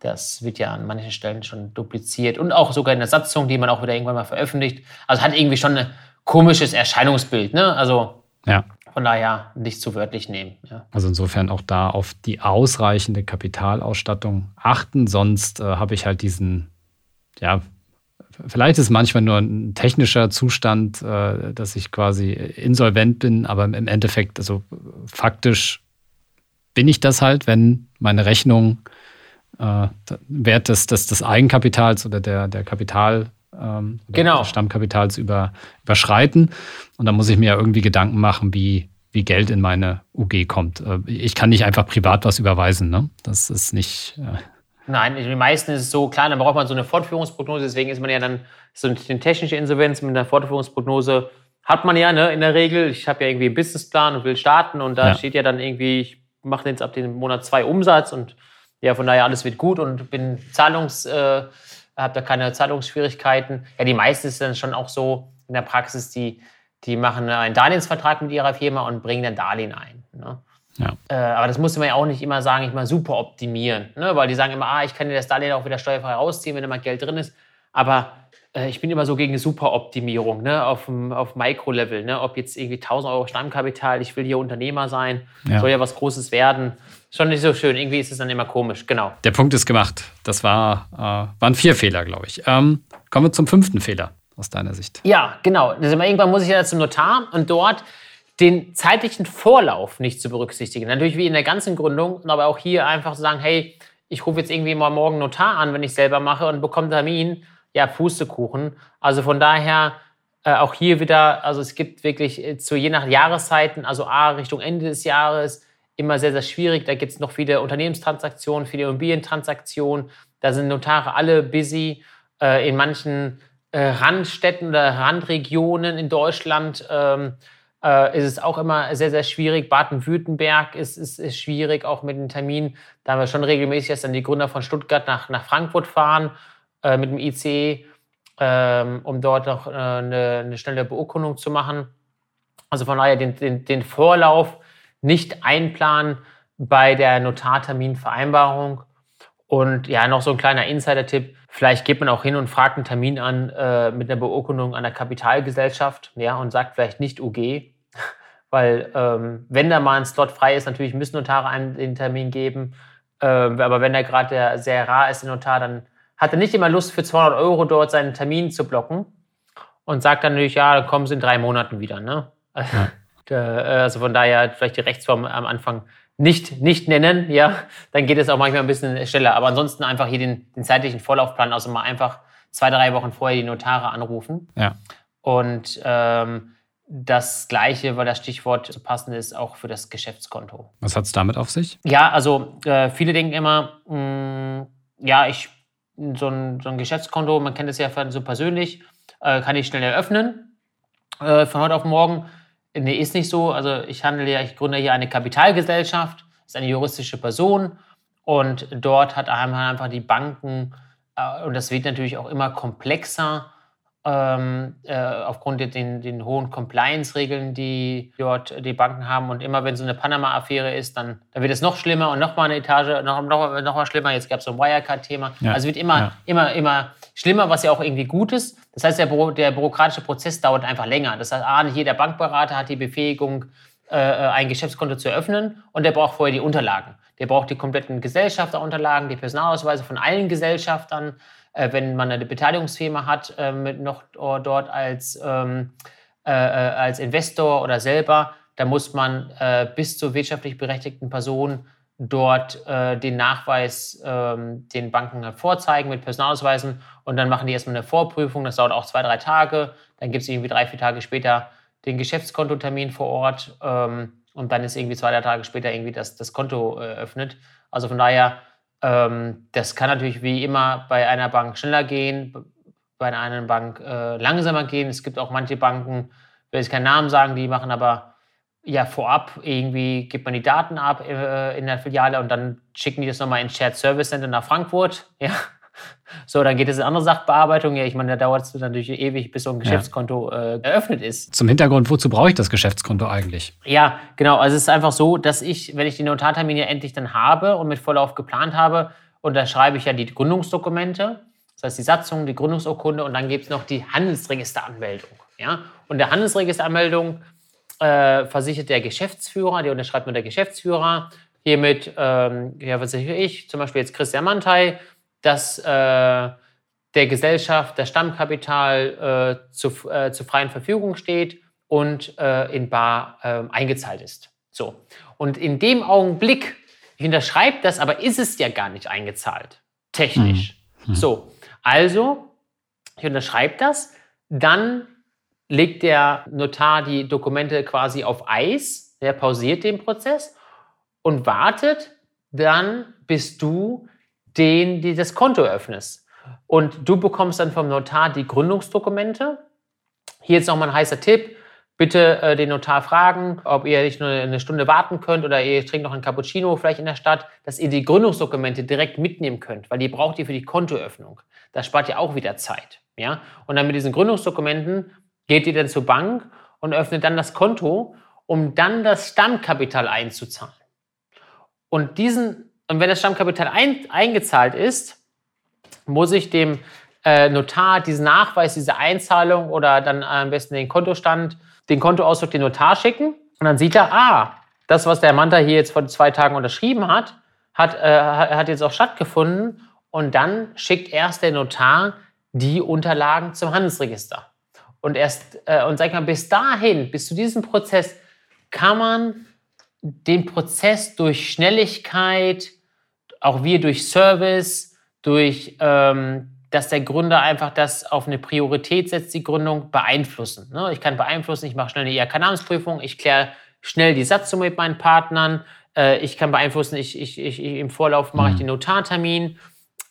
Das wird ja an manchen Stellen schon dupliziert und auch sogar in der Satzung, die man auch wieder irgendwann mal veröffentlicht. Also hat irgendwie schon ein komisches Erscheinungsbild. Ne? Also ja. von daher nicht zu wörtlich nehmen. Ja. Also insofern auch da auf die ausreichende Kapitalausstattung achten. Sonst äh, habe ich halt diesen, ja, vielleicht ist manchmal nur ein technischer Zustand, äh, dass ich quasi insolvent bin, aber im Endeffekt, also faktisch bin ich das halt, wenn meine Rechnung äh, Wert des, des, des Eigenkapitals oder der, der Kapital, ähm, genau. Stammkapitals über, überschreiten. Und da muss ich mir ja irgendwie Gedanken machen, wie, wie Geld in meine UG kommt. Äh, ich kann nicht einfach privat was überweisen. Ne? Das ist nicht. Äh Nein, in den meisten ist es so, klar, dann braucht man so eine Fortführungsprognose. Deswegen ist man ja dann so eine technische Insolvenz mit einer Fortführungsprognose hat man ja ne, in der Regel. Ich habe ja irgendwie einen Businessplan und will starten und da ja. steht ja dann irgendwie, ich mache jetzt ab dem Monat zwei Umsatz und ja, von daher alles wird gut und bin Zahlungs, äh, habe da keine Zahlungsschwierigkeiten. Ja, die meisten ist dann schon auch so in der Praxis, die, die machen einen Darlehensvertrag mit ihrer Firma und bringen dann Darlehen ein. Ne? Ja. Äh, aber das musste man ja auch nicht immer sagen, ich mal super optimieren, ne? weil die sagen immer, ah, ich kann dir das Darlehen auch wieder steuerfrei rausziehen, wenn da mal Geld drin ist. Aber äh, ich bin immer so gegen Superoptimierung ne? auf, auf Mikro-Level. Ne? Ob jetzt irgendwie 1000 Euro Stammkapital, ich will hier Unternehmer sein, ja. soll ja was Großes werden. Schon nicht so schön. Irgendwie ist es dann immer komisch. Genau. Der Punkt ist gemacht. Das war, äh, waren vier Fehler, glaube ich. Ähm, kommen wir zum fünften Fehler aus deiner Sicht. Ja, genau. Also irgendwann muss ich ja zum Notar und dort den zeitlichen Vorlauf nicht zu berücksichtigen. Natürlich wie in der ganzen Gründung, aber auch hier einfach zu sagen, hey, ich rufe jetzt irgendwie mal morgen Notar an, wenn ich selber mache und bekomme Termin. Ja, Pustekuchen. Also von daher äh, auch hier wieder, also es gibt wirklich äh, zu je nach Jahreszeiten, also A, Richtung Ende des Jahres, immer sehr, sehr schwierig. Da gibt es noch viele Unternehmenstransaktionen, viele Immobilientransaktionen. Da sind Notare alle busy. Äh, in manchen äh, Randstädten oder Randregionen in Deutschland ähm, äh, ist es auch immer sehr, sehr schwierig. Baden-Württemberg ist, ist, ist schwierig, auch mit den Terminen. Da haben wir schon regelmäßig, dass dann die Gründer von Stuttgart nach, nach Frankfurt fahren äh, mit dem ICE, ähm, um dort noch äh, eine, eine, schnelle Beurkundung zu machen. Also von daher den, den, den Vorlauf nicht einplanen bei der Notarterminvereinbarung. Und ja, noch so ein kleiner Insider-Tipp. Vielleicht geht man auch hin und fragt einen Termin an äh, mit einer Beurkundung an der Kapitalgesellschaft ja, und sagt vielleicht nicht UG. Weil ähm, wenn da mal ein Slot frei ist, natürlich müssen Notare einen den Termin geben. Äh, aber wenn der gerade sehr rar ist, der Notar, dann hat er nicht immer Lust, für 200 Euro dort seinen Termin zu blocken und sagt dann natürlich, ja, dann kommen sie in drei Monaten wieder. Ne? Ja. also von daher vielleicht die Rechtsform am Anfang nicht, nicht nennen, ja, dann geht es auch manchmal ein bisschen schneller. Aber ansonsten einfach hier den, den zeitlichen Vorlaufplan, also mal einfach zwei, drei Wochen vorher die Notare anrufen. Ja. Und ähm, das Gleiche, weil das Stichwort so passend ist, auch für das Geschäftskonto. Was hat es damit auf sich? Ja, also äh, viele denken immer, mh, mm, ja, ich so ein, so ein Geschäftskonto, man kennt es ja so persönlich, äh, kann ich schnell eröffnen äh, von heute auf morgen. Nee, ist nicht so. Also ich handle ja, ich gründe hier eine Kapitalgesellschaft, ist eine juristische Person und dort hat einfach die Banken, äh, und das wird natürlich auch immer komplexer, ähm, äh, aufgrund der den, den hohen Compliance-Regeln, die dort die Banken haben. Und immer wenn so eine Panama-Affäre ist, dann, dann wird es noch schlimmer und noch mal eine Etage, noch, noch, noch mal schlimmer. Jetzt gab es so ein Wirecard-Thema. Ja. Also wird immer, ja. immer, immer schlimmer, was ja auch irgendwie gut ist. Das heißt, der, Büro, der bürokratische Prozess dauert einfach länger. Das heißt, A, nicht jeder Bankberater hat die Befähigung, äh, ein Geschäftskonto zu eröffnen und der braucht vorher die Unterlagen. Der braucht die kompletten Gesellschafterunterlagen, die Personalausweise von allen Gesellschaftern. Äh, wenn man eine Beteiligungsfirma hat, äh, mit noch dort als, ähm, äh, äh, als Investor oder selber, da muss man äh, bis zur wirtschaftlich berechtigten Person dort äh, den Nachweis ähm, den Banken halt vorzeigen mit Personalausweisen und dann machen die erstmal eine Vorprüfung. Das dauert auch zwei, drei Tage. Dann gibt es irgendwie drei, vier Tage später den Geschäftskontotermin vor Ort ähm, und dann ist irgendwie zwei, drei Tage später irgendwie das, das Konto äh, eröffnet. Also von daher, ähm, das kann natürlich wie immer bei einer Bank schneller gehen, bei einer anderen Bank äh, langsamer gehen. Es gibt auch manche Banken, will ich keinen Namen sagen, die machen aber ja vorab irgendwie gibt man die Daten ab äh, in der Filiale und dann schicken die das nochmal ins Shared Service Center nach Frankfurt. Ja. So, dann geht es in andere Sachbearbeitung. Ja, ich meine, da dauert es natürlich ewig, bis so ein Geschäftskonto ja. äh, eröffnet ist. Zum Hintergrund, wozu brauche ich das Geschäftskonto eigentlich? Ja, genau. Also es ist einfach so, dass ich, wenn ich die Notartermine endlich dann habe und mit Vorlauf geplant habe, unterschreibe ich ja die Gründungsdokumente. Das heißt, die Satzung, die Gründungsurkunde und dann gibt es noch die Handelsregisteranmeldung. Ja? Und der Handelsregisteranmeldung äh, versichert der Geschäftsführer, der unterschreibt nur der Geschäftsführer. Hiermit ähm, ja, versichere ich, zum Beispiel jetzt Christian Mantei, dass äh, der Gesellschaft das Stammkapital äh, zu, äh, zur freien Verfügung steht und äh, in Bar ähm, eingezahlt ist. So. Und in dem Augenblick, ich unterschreibe das, aber ist es ja gar nicht eingezahlt. Technisch. Mhm. Mhm. So. Also, ich unterschreibe das, dann legt der Notar die Dokumente quasi auf Eis, der pausiert den Prozess und wartet dann, bis du den, die das Konto öffnest. Und du bekommst dann vom Notar die Gründungsdokumente. Hier jetzt nochmal ein heißer Tipp. bitte äh, den Notar fragen, ob ihr nicht nur eine Stunde warten könnt oder ihr trinkt noch einen Cappuccino vielleicht in der Stadt, dass ihr die Gründungsdokumente direkt mitnehmen könnt, weil die braucht ihr für die Kontoöffnung. Das spart ihr auch wieder Zeit. Ja? Und dann mit diesen Gründungsdokumenten geht ihr dann zur Bank und öffnet dann das Konto, um dann das Stammkapital einzuzahlen. Und, diesen, und wenn das Stammkapital ein, eingezahlt ist, muss ich dem äh, Notar diesen Nachweis, diese Einzahlung oder dann am besten den Kontostand, den Kontoauszug den Notar schicken. Und dann sieht er, ah, das, was der Manta hier jetzt vor zwei Tagen unterschrieben hat, hat, äh, hat jetzt auch stattgefunden. Und dann schickt erst der Notar die Unterlagen zum Handelsregister. Und erst, äh, und sag mal, bis dahin, bis zu diesem Prozess, kann man den Prozess durch Schnelligkeit, auch wir durch Service, durch ähm, dass der Gründer einfach das auf eine Priorität setzt, die Gründung beeinflussen. Ne? Ich kann beeinflussen, ich mache schnell eine IHK-Namensprüfung, ich kläre schnell die Satzsumme mit meinen Partnern, äh, ich kann beeinflussen, ich, ich, ich, im Vorlauf mache ich mhm. den Notartermin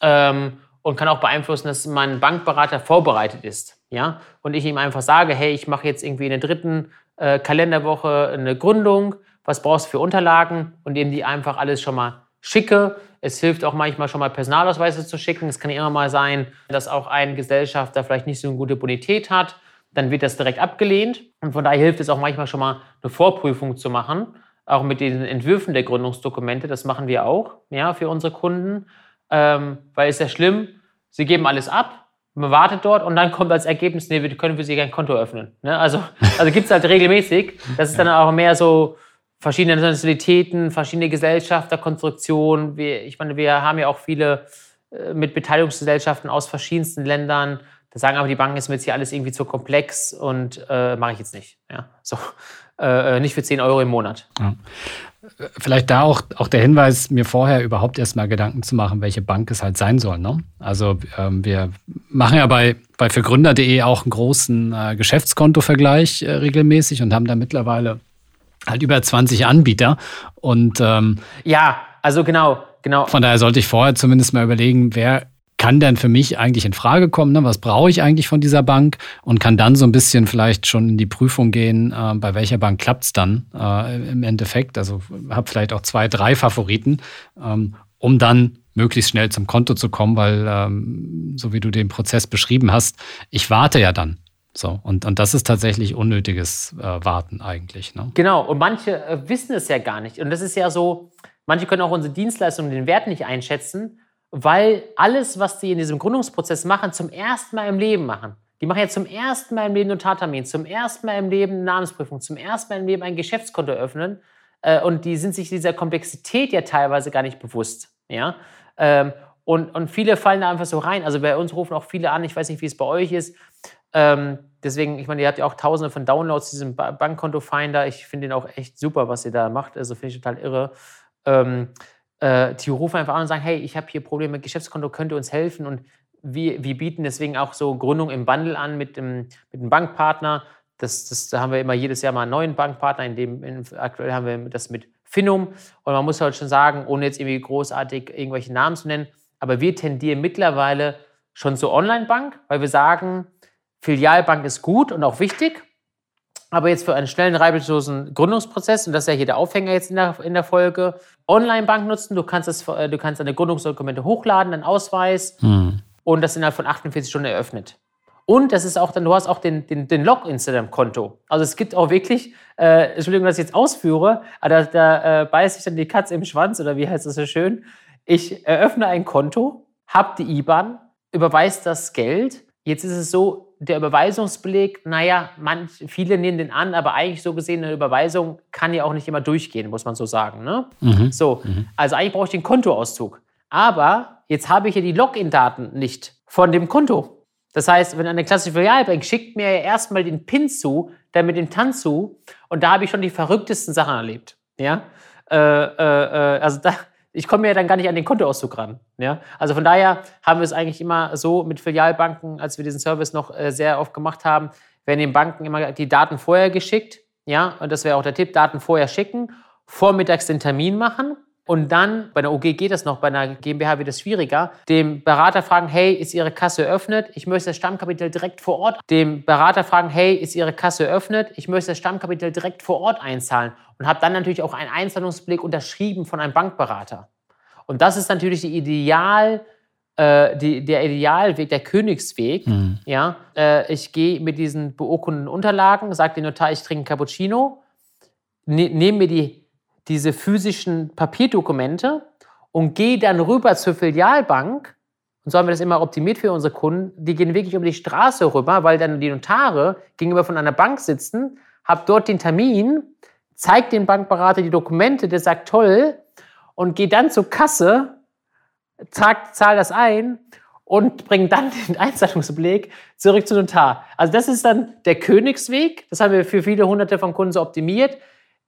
ähm, und kann auch beeinflussen, dass mein Bankberater vorbereitet ist. Ja? Und ich ihm einfach sage, hey, ich mache jetzt irgendwie in der dritten äh, Kalenderwoche eine Gründung, was brauchst du für Unterlagen und ihm die einfach alles schon mal schicke. Es hilft auch manchmal schon mal Personalausweise zu schicken. Es kann immer mal sein, dass auch ein Gesellschafter vielleicht nicht so eine gute Bonität hat. Dann wird das direkt abgelehnt. Und von daher hilft es auch manchmal schon mal eine Vorprüfung zu machen, auch mit den Entwürfen der Gründungsdokumente. Das machen wir auch ja, für unsere Kunden. Ähm, weil es ist ja schlimm, sie geben alles ab, man wartet dort und dann kommt als Ergebnis, nee, wir können für sie kein Konto öffnen. Ne? Also, also gibt es halt regelmäßig. Das ist dann auch mehr so, verschiedene Nationalitäten, verschiedene Gesellschafterkonstruktionen. Ich meine, wir haben ja auch viele äh, mit Beteiligungsgesellschaften aus verschiedensten Ländern. Da sagen aber die Banken, ist mir jetzt hier alles irgendwie zu komplex und äh, mache ich jetzt nicht. Ja, so. Äh, äh nicht für 10 Euro im Monat. Ja. Vielleicht da auch, auch der Hinweis, mir vorher überhaupt erstmal Gedanken zu machen, welche Bank es halt sein soll. Ne? Also ähm, wir machen ja bei, bei fürgründer.de auch einen großen äh, Geschäftskontovergleich äh, regelmäßig und haben da mittlerweile halt über 20 Anbieter. Und ähm, ja, also genau, genau. Von daher sollte ich vorher zumindest mal überlegen, wer kann denn für mich eigentlich in Frage kommen? Ne? Was brauche ich eigentlich von dieser Bank? Und kann dann so ein bisschen vielleicht schon in die Prüfung gehen, äh, bei welcher Bank klappt es dann äh, im Endeffekt. Also habe vielleicht auch zwei, drei Favoriten, ähm, um dann möglichst schnell zum Konto zu kommen, weil ähm, so wie du den Prozess beschrieben hast, ich warte ja dann so, und, und das ist tatsächlich unnötiges äh, Warten eigentlich. Ne? Genau, und manche äh, wissen es ja gar nicht. Und das ist ja so, manche können auch unsere Dienstleistungen den Wert nicht einschätzen, weil alles, was die in diesem Gründungsprozess machen, zum ersten Mal im Leben machen. Die machen ja zum ersten Mal im Leben Notartermin, zum ersten Mal im Leben eine Namensprüfung, zum ersten Mal im Leben ein Geschäftskonto öffnen. Äh, und die sind sich dieser Komplexität ja teilweise gar nicht bewusst. Ja? Ähm, und, und viele fallen da einfach so rein. Also bei uns rufen auch viele an, ich weiß nicht, wie es bei euch ist. Ähm, deswegen, ich meine, ihr habt ja auch tausende von Downloads, diesen ba Bankkonto-Finder. Ich finde den auch echt super, was ihr da macht. Also finde ich total irre. Ähm, äh, die rufen einfach an und sagen, hey, ich habe hier Probleme mit Geschäftskonto, könnt ihr uns helfen? Und wir, wir bieten deswegen auch so Gründung im Bundle an mit dem, mit dem Bankpartner. Das, das, da haben wir immer jedes Jahr mal einen neuen Bankpartner. In dem, in, aktuell haben wir das mit Finum. Und man muss halt schon sagen, ohne jetzt irgendwie großartig irgendwelche Namen zu nennen, aber wir tendieren mittlerweile schon zur Online-Bank, weil wir sagen, Filialbank ist gut und auch wichtig, aber jetzt für einen schnellen, reibungslosen Gründungsprozess, und das ist ja hier der Aufhänger jetzt in der, in der Folge, Online-Bank nutzen. Du kannst, das, äh, du kannst deine Gründungsdokumente hochladen, einen Ausweis hm. und das innerhalb von 48 Stunden eröffnet. Und das ist auch dann, du hast auch den, den, den Login zu deinem Konto. Also es gibt auch wirklich, äh, Entschuldigung, dass ich jetzt ausführe, aber da, da äh, beißt sich dann die Katze im Schwanz oder wie heißt das so schön? Ich eröffne ein Konto, habe die IBAN, überweise das Geld. Jetzt ist es so, der Überweisungsbeleg, naja, manch, viele nehmen den an, aber eigentlich so gesehen, eine Überweisung kann ja auch nicht immer durchgehen, muss man so sagen. Ne? Mhm. So, mhm. also eigentlich brauche ich den Kontoauszug. Aber jetzt habe ich ja die Login-Daten nicht von dem Konto. Das heißt, wenn eine klassische Filialbank schickt mir ja erstmal den PIN zu, dann mit dem TAN zu, und da habe ich schon die verrücktesten Sachen erlebt. Ja? Äh, äh, äh also da, ich komme ja dann gar nicht an den Kontoauszug ran. Ja? Also von daher haben wir es eigentlich immer so mit Filialbanken, als wir diesen Service noch äh, sehr oft gemacht haben, werden den Banken immer die Daten vorher geschickt. Ja, und das wäre auch der Tipp, Daten vorher schicken, vormittags den Termin machen. und dann, bei der OG geht das noch, bei einer GmbH wird es schwieriger, dem Berater fragen, hey, ist Ihre Kasse eröffnet? Ich möchte das Stammkapital direkt vor Ort. Dem Berater fragen, hey, ist Ihre Kasse eröffnet? Ich möchte das Stammkapital direkt vor Ort einzahlen. Und habe dann natürlich auch einen Einzahlungsblick unterschrieben von einem Bankberater. Und das ist natürlich die Ideal, äh, die, der Idealweg, der Königsweg. Mhm. Ja, äh, ich gehe mit diesen beurkundeten Unterlagen, sage dem Notar, ich trinke Cappuccino, ne, nehme mir die diese physischen Papierdokumente und gehe dann rüber zur Filialbank. Und so haben wir das immer optimiert für unsere Kunden. Die gehen wirklich um die Straße rüber, weil dann die Notare gegenüber von einer Bank sitzen, habe dort den Termin, zeigt dem Bankberater die Dokumente, der sagt toll und gehe dann zur Kasse, zahl das ein und bringe dann den Einzahlungsbeleg zurück zum Notar. Also das ist dann der Königsweg. Das haben wir für viele hunderte von Kunden so optimiert.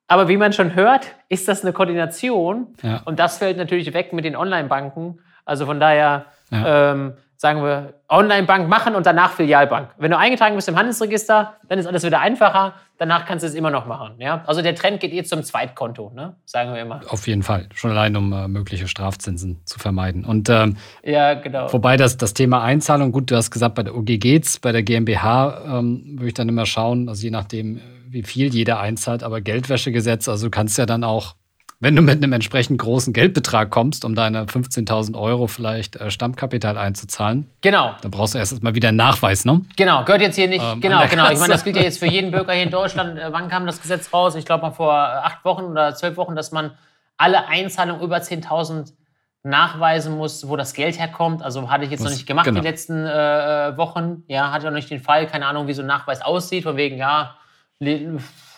Aber wie man schon hört, ist das eine Koordination. Ja. Und das fällt natürlich weg mit den Online-Banken. Also von daher ja. ähm, sagen wir, Online-Bank machen und danach Filialbank. Wenn du eingetragen bist im Handelsregister, dann ist alles wieder einfacher. Danach kannst du es immer noch machen. Ja? Also der Trend geht eh zum Zweitkonto, ne? sagen wir immer. Auf jeden Fall. Schon allein, um äh, mögliche Strafzinsen zu vermeiden. Und ähm, ja, genau. Wobei das, das Thema Einzahlung, gut, du hast gesagt, bei der OG geht's, bei der GmbH ähm, würde ich dann immer schauen, also je nachdem, wie viel jeder einzahlt, aber Geldwäschegesetz, also du kannst ja dann auch, wenn du mit einem entsprechend großen Geldbetrag kommst, um deine 15.000 Euro vielleicht äh, Stammkapital einzuzahlen. Genau. Dann brauchst du erst mal wieder einen Nachweis, ne? Genau, gehört jetzt hier nicht. Ähm, genau, genau. Ich meine, das gilt ja jetzt für jeden Bürger hier in Deutschland. Äh, wann kam das Gesetz raus? Ich glaube mal vor acht Wochen oder zwölf Wochen, dass man alle Einzahlungen über 10.000 nachweisen muss, wo das Geld herkommt. Also hatte ich jetzt Was, noch nicht gemacht genau. die letzten äh, äh, Wochen. Ja, hatte noch nicht den Fall. Keine Ahnung, wie so ein Nachweis aussieht. Von wegen, ja,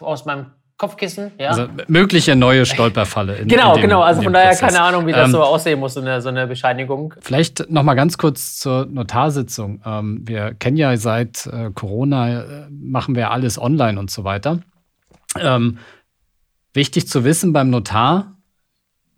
aus meinem Kopfkissen. Ja. Also mögliche neue Stolperfalle. In, genau, in dem, genau. Also von daher Prozess. keine Ahnung, wie das ähm, so aussehen muss, so eine, so eine Bescheinigung. Vielleicht noch mal ganz kurz zur Notarsitzung. Ähm, wir kennen ja seit äh, Corona, äh, machen wir alles online und so weiter. Ähm, wichtig zu wissen beim Notar,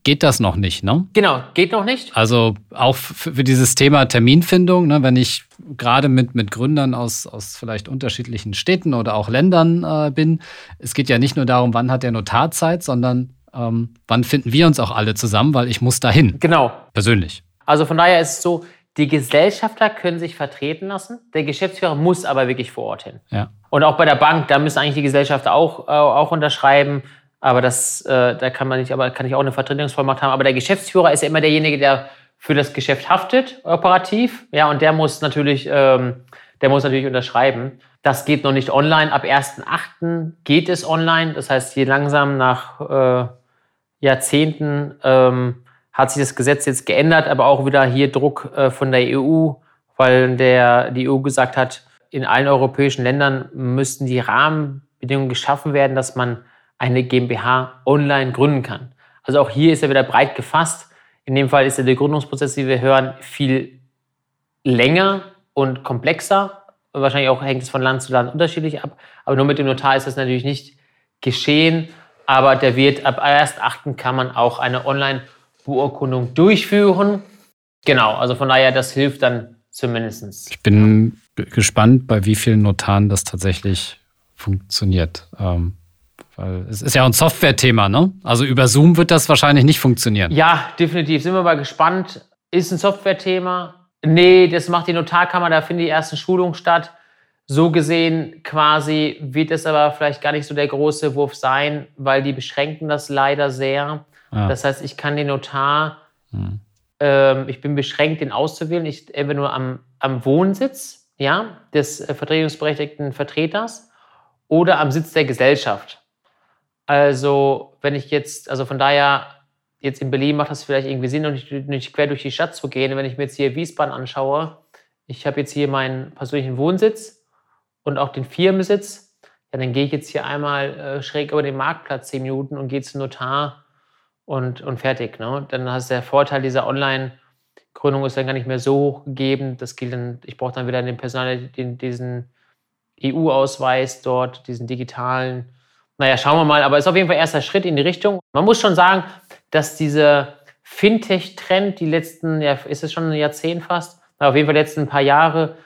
geht das noch nicht, ne? Genau, geht noch nicht. Also auch für dieses Thema Terminfindung, ne, wenn ich gerade mit, mit Gründern aus, aus vielleicht unterschiedlichen Städten oder auch Ländern äh, bin, es geht ja nicht nur darum, wann hat der Notar Zeit, sondern ähm, wann finden wir uns auch alle zusammen, weil ich muss dahin. Genau. Persönlich. Also von daher ist es so, die Gesellschafter können sich vertreten lassen, der Geschäftsführer muss aber wirklich vor Ort hin. Ja. Und auch bei der Bank, da müssen eigentlich die Gesellschafter auch, äh, auch unterschreiben. Aber das, äh, da kann man nicht, aber kann ich auch eine Vertretungsvollmacht haben. Aber der Geschäftsführer ist ja immer derjenige, der für das Geschäft haftet, operativ. Ja, und der muss natürlich, ähm, der muss natürlich unterschreiben. Das geht noch nicht online. Ab 1.8. geht es online. Das heißt, hier langsam nach äh, Jahrzehnten ähm, hat sich das Gesetz jetzt geändert, aber auch wieder hier Druck äh, von der EU, weil der, die EU gesagt hat, in allen europäischen Ländern müssten die Rahmenbedingungen geschaffen werden, dass man eine GmbH online gründen kann. Also auch hier ist er wieder breit gefasst. In dem Fall ist der Gründungsprozess, wie wir hören, viel länger und komplexer. Wahrscheinlich auch hängt es von Land zu Land unterschiedlich ab. Aber nur mit dem Notar ist das natürlich nicht geschehen. Aber der wird ab 1.8. kann man auch eine Online-Beurkundung durchführen. Genau, also von daher, das hilft dann zumindest. Ich bin gespannt, bei wie vielen Notaren das tatsächlich funktioniert. Ähm, weil es ist ja ein Software-Thema, ne? Also über Zoom wird das wahrscheinlich nicht funktionieren. Ja, definitiv. Sind wir mal gespannt. Ist ein Software-Thema? Nee, das macht die Notarkammer, da finden die ersten Schulungen statt. So gesehen quasi wird es aber vielleicht gar nicht so der große Wurf sein, weil die beschränken das leider sehr. Ja. Das heißt, ich kann den Notar, hm. ähm, ich bin beschränkt, den auszuwählen, ich entweder nur am, am Wohnsitz ja, des äh, vertretungsberechtigten Vertreters oder am Sitz der Gesellschaft. Also, wenn ich jetzt, also von daher, jetzt in Berlin macht das vielleicht irgendwie Sinn, nicht, nicht quer durch die Stadt zu gehen. Wenn ich mir jetzt hier Wiesbaden anschaue, ich habe jetzt hier meinen persönlichen Wohnsitz und auch den Firmensitz, ja, dann gehe ich jetzt hier einmal äh, schräg über den Marktplatz zehn Minuten und gehe zum Notar und, und fertig. Ne? Dann hast du der Vorteil dieser Online-Gründung ist dann gar nicht mehr so hoch gegeben. Das gilt dann, ich brauche dann wieder den Personal, den, diesen EU-Ausweis dort, diesen digitalen naja, schauen wir mal. Aber es ist auf jeden Fall erster Schritt in die Richtung. Man muss schon sagen, dass dieser Fintech-Trend, die letzten, ja, ist es schon ein Jahrzehnt fast, auf jeden Fall letzten paar Jahre,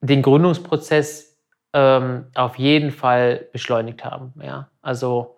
den Gründungsprozess ähm, auf jeden Fall beschleunigt haben. Ja, also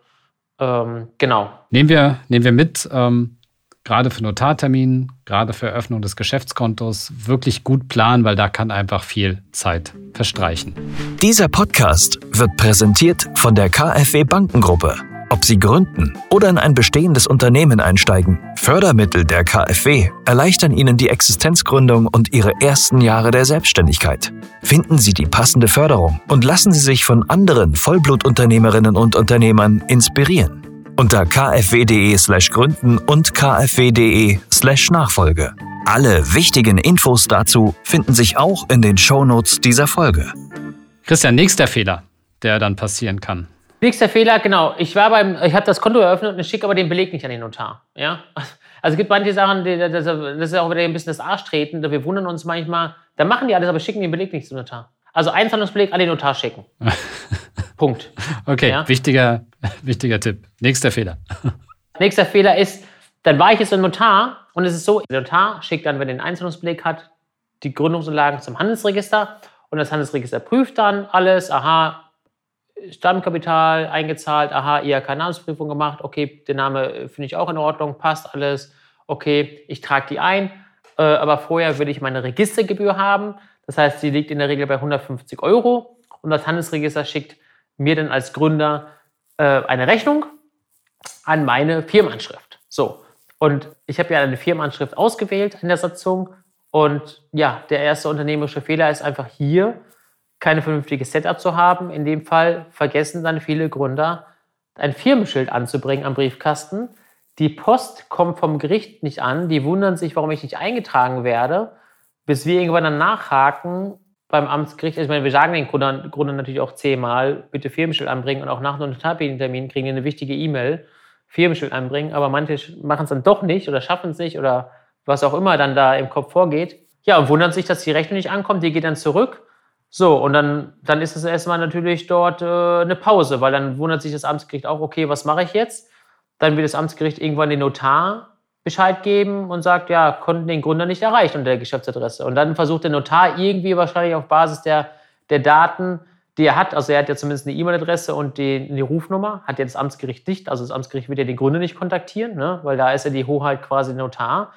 ähm, genau. Nehmen wir, nehmen wir mit, ähm, gerade für Notartermin, gerade für Eröffnung des Geschäftskontos wirklich gut planen, weil da kann einfach viel Zeit verstreichen. Dieser Podcast wird präsentiert von der KfW Bankengruppe. Ob Sie gründen oder in ein bestehendes Unternehmen einsteigen, Fördermittel der KfW erleichtern Ihnen die Existenzgründung und Ihre ersten Jahre der Selbstständigkeit. Finden Sie die passende Förderung und lassen Sie sich von anderen Vollblutunternehmerinnen und Unternehmern inspirieren. Unter kfw.de slash gründen und kfw.de slash Nachfolge. Alle wichtigen Infos dazu finden sich auch in den Shownotes dieser Folge. Christian, nächster Fehler, der dann passieren kann. Nächster Fehler, genau. Ich war beim, ich habe das Konto eröffnet und schicke aber den Beleg nicht an den Notar. Ja? Also es gibt manche Sachen, die, das, ist auch wieder ein bisschen das Arschtreten. Wir wundern uns manchmal, da machen die alles, aber schicken den Beleg nicht zum Notar. Also Einzahlungsbeleg an den Notar schicken. Punkt. Okay, ja? wichtiger, wichtiger Tipp. Nächster Fehler. Nächster Fehler ist, dann war ich jetzt im Notar und es ist so, der Notar schickt dann, wenn er den Einzahlungsbeleg hat, die Gründungsunterlagen zum Handelsregister und das Handelsregister prüft dann alles, aha, Stammkapital eingezahlt, aha, IHK-Namensprüfung gemacht, okay, der Name äh, finde ich auch in Ordnung, passt alles, okay, ich trage die ein, äh, aber vorher will ich meine Registergebühr haben, das heißt, die liegt in der Regel bei 150 Euro und das Handelsregister schickt mir dann als Gründer äh, eine Rechnung an meine Firmenanschrift. So, und ich habe ja eine Firmenanschrift ausgewählt in der Satzung und ja, der erste unternehmerische Fehler ist einfach hier, keine vernünftige Setup zu haben. In dem Fall vergessen dann viele Gründer, ein Firmenschild anzubringen am Briefkasten. Die Post kommt vom Gericht nicht an. Die wundern sich, warum ich nicht eingetragen werde, bis wir irgendwann dann nachhaken beim Amtsgericht. Also ich meine, wir sagen den Gründern, Gründern natürlich auch zehnmal, bitte Firmenschild anbringen und auch nach einem Notartermin kriegen wir eine wichtige E-Mail, Firmenschild anbringen, aber manche machen es dann doch nicht oder schaffen es nicht oder was auch immer dann da im Kopf vorgeht. Ja, und wundern sich, dass die Rechnung nicht ankommt. Die geht dann zurück so, und dann, dann ist es erstmal natürlich dort äh, eine Pause, weil dann wundert sich das Amtsgericht auch, okay, was mache ich jetzt? Dann wird das Amtsgericht irgendwann den Notar Bescheid geben und sagt, ja, konnten den Gründer nicht erreichen unter der Geschäftsadresse. Und dann versucht der Notar irgendwie wahrscheinlich auf Basis der, der Daten, die er hat, also er hat ja zumindest eine E-Mail-Adresse und die, die, Rufnummer, hat ja das Amtsgericht nicht. Also das Amtsgericht wird ja den Gründer nicht kontaktieren, ne? weil da ist ja die Hoheit quasi Notar.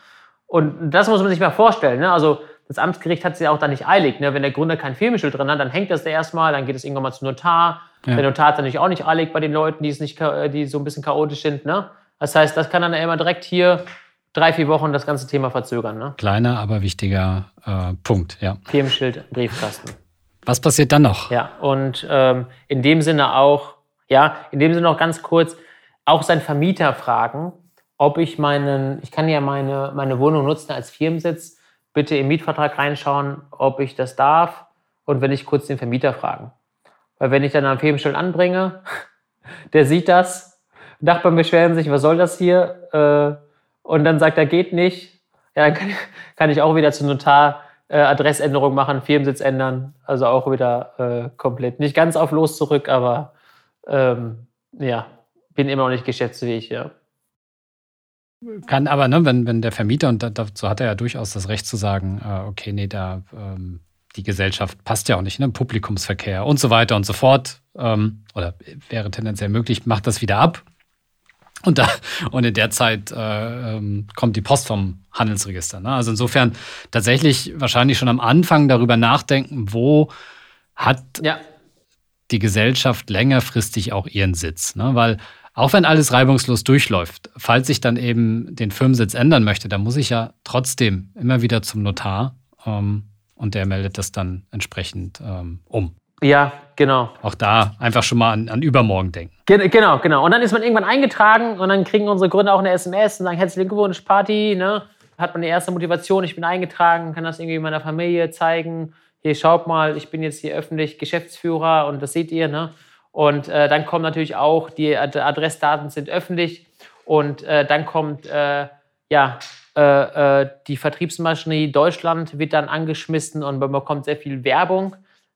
Und das muss man sich mal vorstellen. Ne? Also das Amtsgericht hat es ja auch da nicht eilig. Ne? Wenn der Gründer kein Firmenschild drin hat, dann hängt das da erstmal, dann geht es irgendwann mal zum Notar. Ja. Der Notar hat natürlich auch nicht eilig bei den Leuten, die, es nicht, die so ein bisschen chaotisch sind. Ne? Das heißt, das kann dann immer direkt hier drei, vier Wochen das ganze Thema verzögern. Ne? Kleiner, aber wichtiger äh, Punkt, ja. Firmenschild, Briefkasten. Was passiert dann noch? Ja, und ähm, in dem Sinne auch, ja, in dem Sinne auch ganz kurz, auch sein Vermieter fragen, ob ich meinen, ich kann ja meine, meine Wohnung nutzen als Firmensitz, bitte im Mietvertrag reinschauen, ob ich das darf und wenn ich kurz den Vermieter fragen. Weil wenn ich dann am Firmenschild anbringe, der sieht das, Nachbarn beschweren sich, was soll das hier? Äh, und dann sagt er, geht nicht. Ja, dann kann, ich auch wieder zum Notar äh, Adressänderung machen, Firmensitz ändern. Also auch wieder äh, komplett. Nicht ganz auf Los zurück, aber ähm, ja, bin immer noch nicht geschäftsfähig, ja. Kann aber, ne, wenn, wenn der Vermieter, und dazu hat er ja durchaus das Recht zu sagen, okay, nee, da ähm, die Gesellschaft passt ja auch nicht, ne? Publikumsverkehr und so weiter und so fort. Ähm, oder wäre tendenziell möglich, macht das wieder ab. Und, da, und in der Zeit äh, ähm, kommt die Post vom Handelsregister. Ne? Also insofern tatsächlich wahrscheinlich schon am Anfang darüber nachdenken, wo hat ja. die Gesellschaft längerfristig auch ihren Sitz. Ne? Weil auch wenn alles reibungslos durchläuft, falls ich dann eben den Firmensitz ändern möchte, dann muss ich ja trotzdem immer wieder zum Notar ähm, und der meldet das dann entsprechend ähm, um. Ja, genau. Auch da einfach schon mal an, an übermorgen denken. Ge genau, genau. Und dann ist man irgendwann eingetragen und dann kriegen unsere Gründer auch eine SMS und sagen herzlichen Glückwunsch, Party. Ne? Hat man die erste Motivation, ich bin eingetragen, kann das irgendwie meiner Familie zeigen. Hier, schaut mal, ich bin jetzt hier öffentlich Geschäftsführer und das seht ihr. Ne? Und äh, dann kommen natürlich auch, die Adressdaten sind öffentlich. Und äh, dann kommt, äh, ja, äh, äh, die Vertriebsmaschinerie Deutschland wird dann angeschmissen und man bekommt sehr viel Werbung.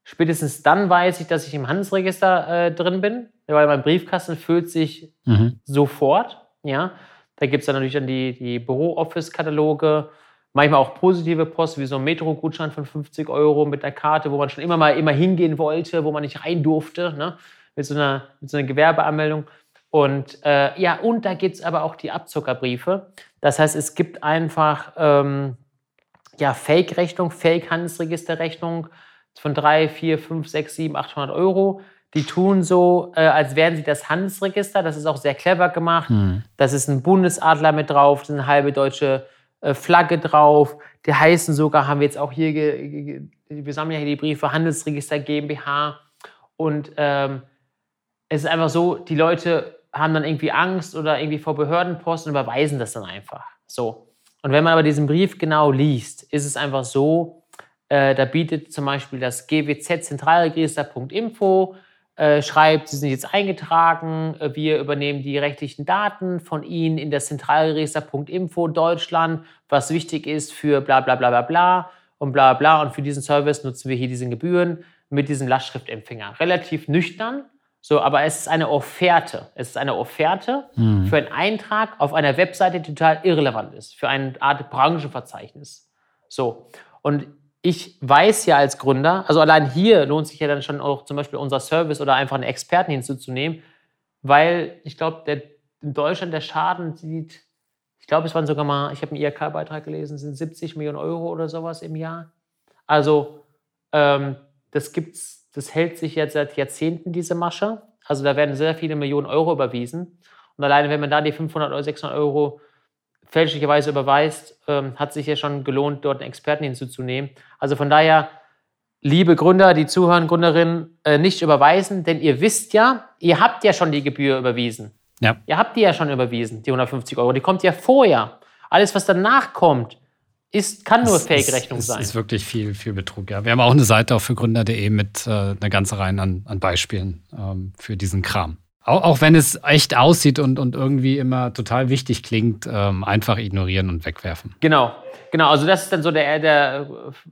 Spätestens dann weiß ich, dass ich im Handelsregister äh, drin bin, weil mein Briefkasten füllt sich mhm. sofort. Ja, da gibt es dann natürlich dann die, die Büro-Office-Kataloge, manchmal auch positive Post, wie so ein Metro-Gutschein von 50 Euro mit einer Karte, wo man schon immer mal immer hingehen wollte, wo man nicht rein durfte. Ne? mit so einer, mit so einer Gewerbeanmeldung. Und äh, ja, und da gibt es aber auch die Abzuckerbriefe. Das heißt, es gibt einfach ähm, ja, Fake-Rechnung, Fake-Handelsregisterrechnung von 3, 4, 5, 6, 7, 800 Euro. Die tun so, äh, als wären sie das Handelsregister. Das ist auch sehr clever gemacht. Hm. Das ist ein Bundesadler mit drauf, das ist eine halbe deutsche äh, Flagge drauf. Die heißen sogar, haben wir jetzt auch hier, wir sammeln ja hier die Briefe, Handelsregister GmbH. Und ähm, es ist einfach so, die Leute haben dann irgendwie Angst oder irgendwie vor Behördenpost und überweisen das dann einfach. So. Und wenn man aber diesen Brief genau liest, ist es einfach so, äh, da bietet zum Beispiel das GWZ Zentralregister.info, äh, schreibt, Sie sind jetzt eingetragen, äh, wir übernehmen die rechtlichen Daten von Ihnen in das Zentralregister.info Deutschland, was wichtig ist für bla bla bla bla bla und bla bla und für diesen Service nutzen wir hier diese Gebühren mit diesem Lastschriftempfänger. Relativ nüchtern, so, aber es ist eine Offerte. Es ist eine Offerte Mhm. für einen Eintrag auf einer Webseite, die total irrelevant ist, für eine Art Branchenverzeichnis. So. Und ich weiß ja als Gründer, also allein hier lohnt sich ja dann schon auch zum Beispiel unser Service oder einfach einen Experten hinzuzunehmen, weil ich glaube, in Deutschland der Schaden sieht, ich glaube, es waren sogar mal, ich habe einen IHK-Beitrag gelesen, es sind 70 Millionen Euro oder sowas im Jahr. Also ähm, das gibt's, das hält sich jetzt seit Jahrzehnten, diese Masche. Also da werden sehr viele Millionen Euro überwiesen. Und alleine, wenn man da die 500 oder 600 Euro fälschlicherweise überweist, ähm, hat sich ja schon gelohnt, dort einen Experten hinzuzunehmen. Also von daher, liebe Gründer, die zuhören, Gründerinnen, äh, nicht überweisen, denn ihr wisst ja, ihr habt ja schon die Gebühr überwiesen. Ja. Ihr habt die ja schon überwiesen, die 150 Euro. Die kommt ja vorher. Alles, was danach kommt, ist, kann nur Fake-Rechnung es sein. ist wirklich viel, viel Betrug. Ja. Wir haben auch eine Seite auf für Gründer.de mit äh, einer ganzen Reihe an, an Beispielen ähm, für diesen Kram. Auch, auch wenn es echt aussieht und, und irgendwie immer total wichtig klingt, ähm, einfach ignorieren und wegwerfen. Genau, genau. Also das ist dann so der, der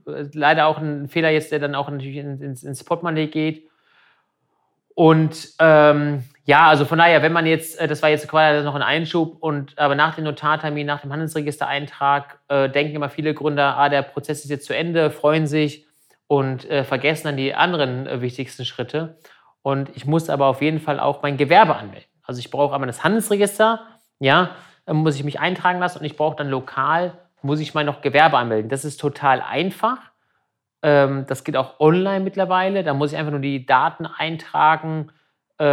äh, leider auch ein Fehler jetzt, der dann auch natürlich ins, ins, Portemonnaie geht. Und ähm, ja, also von daher, wenn man jetzt, äh, das war jetzt quasi noch ein Einschub, und aber nach dem Notartermin, nach dem Handelsregistereintrag, äh, denken immer viele Gründer, ah, der Prozess ist jetzt zu Ende, freuen sich und äh, vergessen dann die anderen äh, wichtigsten Schritte. Und ich muss aber auf jeden Fall auch mein Gewerbe anmelden. Also ich brauche einmal das Handelsregister, ja, äh, muss ich mich eintragen lassen und ich brauche dann lokal, muss ich mein noch Gewerbe anmelden. Das ist total einfach. Ähm, das geht auch online mittlerweile. Da muss ich einfach nur die Daten eintragen, äh,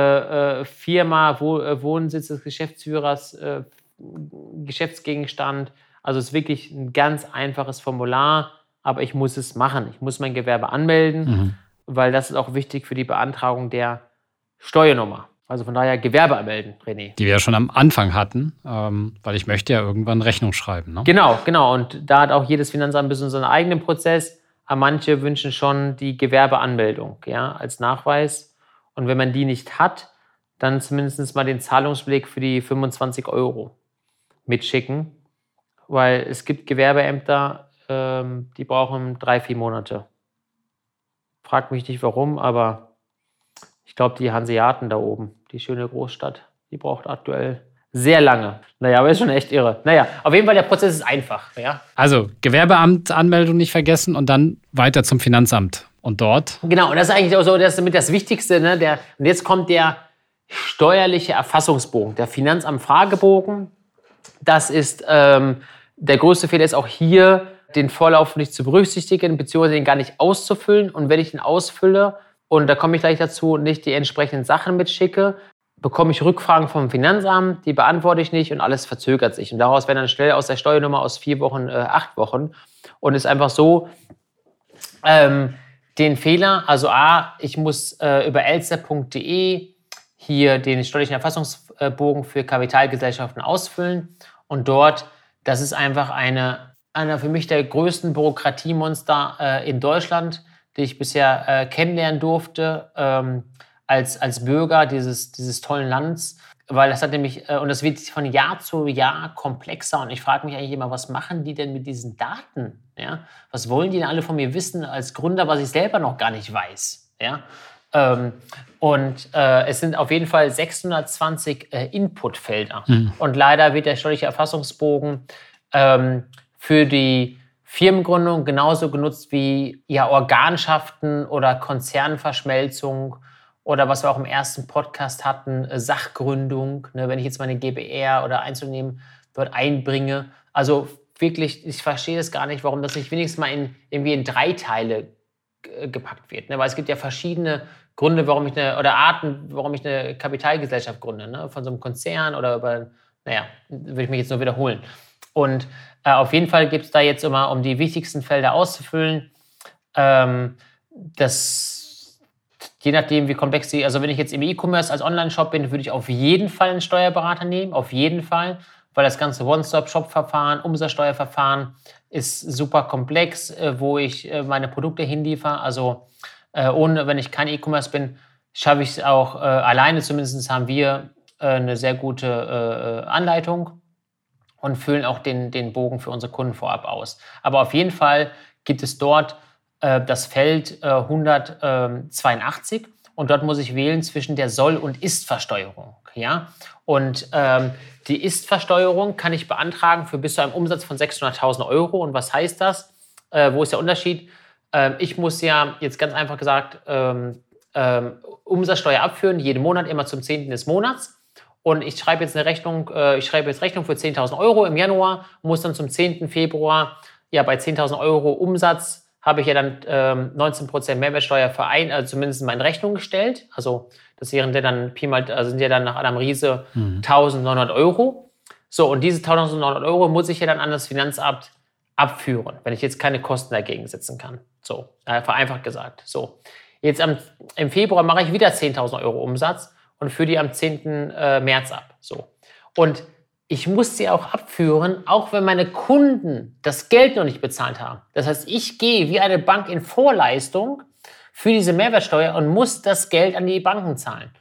äh, Firma, äh, Wohnsitz des Geschäftsführers, Geschäftsgegenstand. Also es ist wirklich ein ganz einfaches Formular, aber ich muss es machen. Ich muss mein Gewerbe anmelden, Mhm. Weil das ist auch wichtig für die Beantragung der Steuernummer. Also von daher Gewerbe anmelden, René. Die wir ja schon am Anfang hatten, ähm, weil ich möchte ja irgendwann Rechnung schreiben. Ne? Genau, genau. Und da hat auch jedes Finanzamt ein bisschen seinen eigenen Prozess. Aber manche wünschen schon die Gewerbeanmeldung ja, als Nachweis. Und wenn man die nicht hat, dann zumindest mal den Zahlungsbeleg für die 25 Euro mitschicken. Weil es gibt Gewerbeämter, ähm, die brauchen drei, vier Monate. Frag mich nicht warum, aber ich glaube, die Hanseaten da oben, die schöne Großstadt, die braucht aktuell sehr lange. Naja, aber ist schon echt irre. Naja, auf jeden Fall, der Prozess ist einfach. Ja? Also Gewerbeamt Anmeldung nicht vergessen und dann weiter zum Finanzamt. Und dort Genau, und das ist eigentlich auch so, das ist damit das Wichtigste. Ne? Der, und jetzt kommt der steuerliche Erfassungsbogen, der Finanzamt-Fragebogen. Das ist ähm, der größte Fehler ist auch hier, den Vorlauf nicht zu berücksichtigen, beziehungsweise den gar nicht auszufüllen. Und wenn ich den ausfülle, und da komme ich gleich dazu, nicht die entsprechenden Sachen mitschicke, bekomme ich Rückfragen vom Finanzamt, die beantworte ich nicht und alles verzögert sich. Und daraus werden dann schnell aus der Steuernummer aus vier Wochen äh, acht Wochen. Und es ist einfach so, ähm, den Fehler, also A, ich muss äh, über elster.de hier den steuerlichen Erfassungsbogen für Kapitalgesellschaften ausfüllen und dort, das ist einfach eine, einer für mich der größten Bürokratiemonster äh, in Deutschland, die ich bisher äh, kennenlernen durfte ähm, als, als Bürger dieses, dieses tollen Landes. Weil das hat nämlich, äh, und das wird von Jahr zu Jahr komplexer. Und ich frage mich eigentlich immer, was machen die denn mit diesen Daten? Ja? Was wollen die denn alle von mir wissen als Gründer, was ich selber noch gar nicht weiß? Ja? Ähm, und äh, es sind auf jeden Fall 620 äh, Inputfelder. Und leider wird der steuerliche Erfassungsbogen ähm, für die Firmengründung genauso genutzt wie ja, Organschaften oder Konzernverschmelzung oder was wir auch im ersten Podcast hatten, äh, Sachgründung. Ne, wenn ich jetzt meine GBR oder Einzelunternehmen dort einbringe. Also wirklich, ich verstehe das gar nicht, warum das nicht wenigstens mal in, irgendwie in drei Teile gepackt wird. Ne? Weil es gibt ja verschiedene Gründe, warum ich eine, oder Arten, warum ich eine Kapitalgesellschaft gründe. Ne? Von so einem Konzern oder über, naja, würde ich mich jetzt nur wiederholen. Und äh, auf jeden Fall gibt es da jetzt immer, um die wichtigsten Felder auszufüllen, ähm, das, je nachdem, wie komplex die, also wenn ich jetzt im E-Commerce als Online-Shop bin, würde ich auf jeden Fall einen Steuerberater nehmen, auf jeden Fall, weil das ganze One-Stop-Shop-Verfahren, Umsatzsteuerverfahren ist super komplex, äh, wo ich äh, meine Produkte hinliefere. Also äh, ohne, wenn ich kein E-Commerce bin, schaffe ich es auch alleine. Zumindest haben wir eine sehr gute Anleitung und füllen auch den, den Bogen für unsere Kunden vorab aus. Aber auf jeden Fall gibt es dort das Feld 182 und dort muss ich wählen zwischen der Soll- und Ist-Versteuerung. Ja? Und ähm, die Ist-Versteuerung kann ich beantragen für bis zu einem Umsatz von 600.000 Euro. Und was heißt das? Äh, wo ist der Unterschied? Ähm, ich muss ja jetzt ganz einfach gesagt ähm, ähm Umsatzsteuer abführen, jeden Monat, immer zum 10. des Monats. Und ich schreibe jetzt eine Rechnung, äh, ich schreibe jetzt Rechnung für 10.000 Euro im Januar, muss dann zum 10. Februar ja bei 10.000 Euro Umsatz habe ich ja dann ähm, 19% Mehrwertsteuer für ein, also zumindest in meine Rechnung gestellt. Also das wären dann Pi mal, also sind ja dann nach Adam Riese mhm. 1900 Euro. So, und diese 1900 Euro muss ich ja dann an das Finanzamt abführen, wenn ich jetzt keine Kosten dagegen setzen kann. So, äh, vereinfacht gesagt. So, jetzt am, im Februar mache ich wieder 10.000 Euro Umsatz und führe die am 10. Äh, März ab. So. Und ich muss sie auch abführen, auch wenn meine Kunden das Geld noch nicht bezahlt haben. Das heißt, ich gehe wie eine Bank in Vorleistung für diese Mehrwertsteuer und muss das Geld an die Banken zahlen.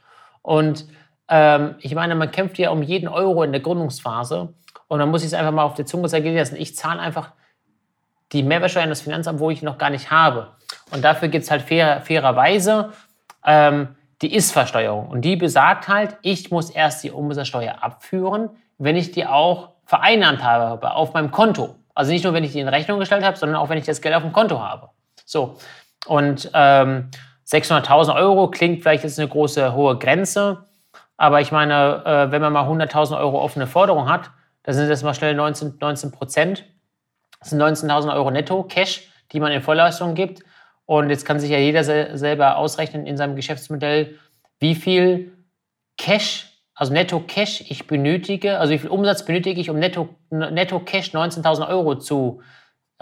Und ähm, ich meine, man kämpft ja um jeden Euro in der Gründungsphase und dann muss ich es einfach mal auf die Zunge zergehen lassen. Ich zahle einfach die Mehrwertsteuer an das Finanzamt, wo ich noch gar nicht habe. Und dafür gibt es halt fair, fairerweise ähm, die Ist-Versteuerung. Und die besagt halt, ich muss erst die Umsatzsteuer abführen, wenn ich die auch vereinnahmt habe auf meinem Konto. Also nicht nur, wenn ich die in Rechnung gestellt habe, sondern auch, wenn ich das Geld auf dem Konto habe. So. Und ähm, 600.000 Euro klingt vielleicht jetzt eine große, hohe Grenze. Aber ich meine, äh, wenn man mal 100.000 Euro offene Forderung hat, dann sind das mal schnell 19, 19 Prozent. Das sind 19.000 Euro netto Cash, die man in Vollleistung gibt. Und jetzt kann sich ja jeder sel selber ausrechnen in seinem Geschäftsmodell, wie viel Cash also netto Cash ich benötige, also wie viel Umsatz benötige ich, um netto, netto Cash 19.000 Euro zu,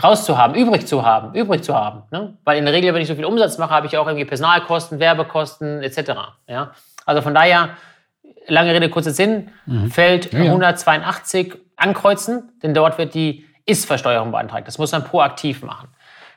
rauszuhaben, übrig zu haben, übrig zu haben. Ne? Weil in der Regel, wenn ich so viel Umsatz mache, habe ich auch irgendwie Personalkosten, Werbekosten etc. Ja? Also von daher, lange Rede, kurzer Sinn, mhm. Feld ja, 182 ankreuzen, denn dort wird die Ist-Versteuerung beantragt. Das muss man proaktiv machen.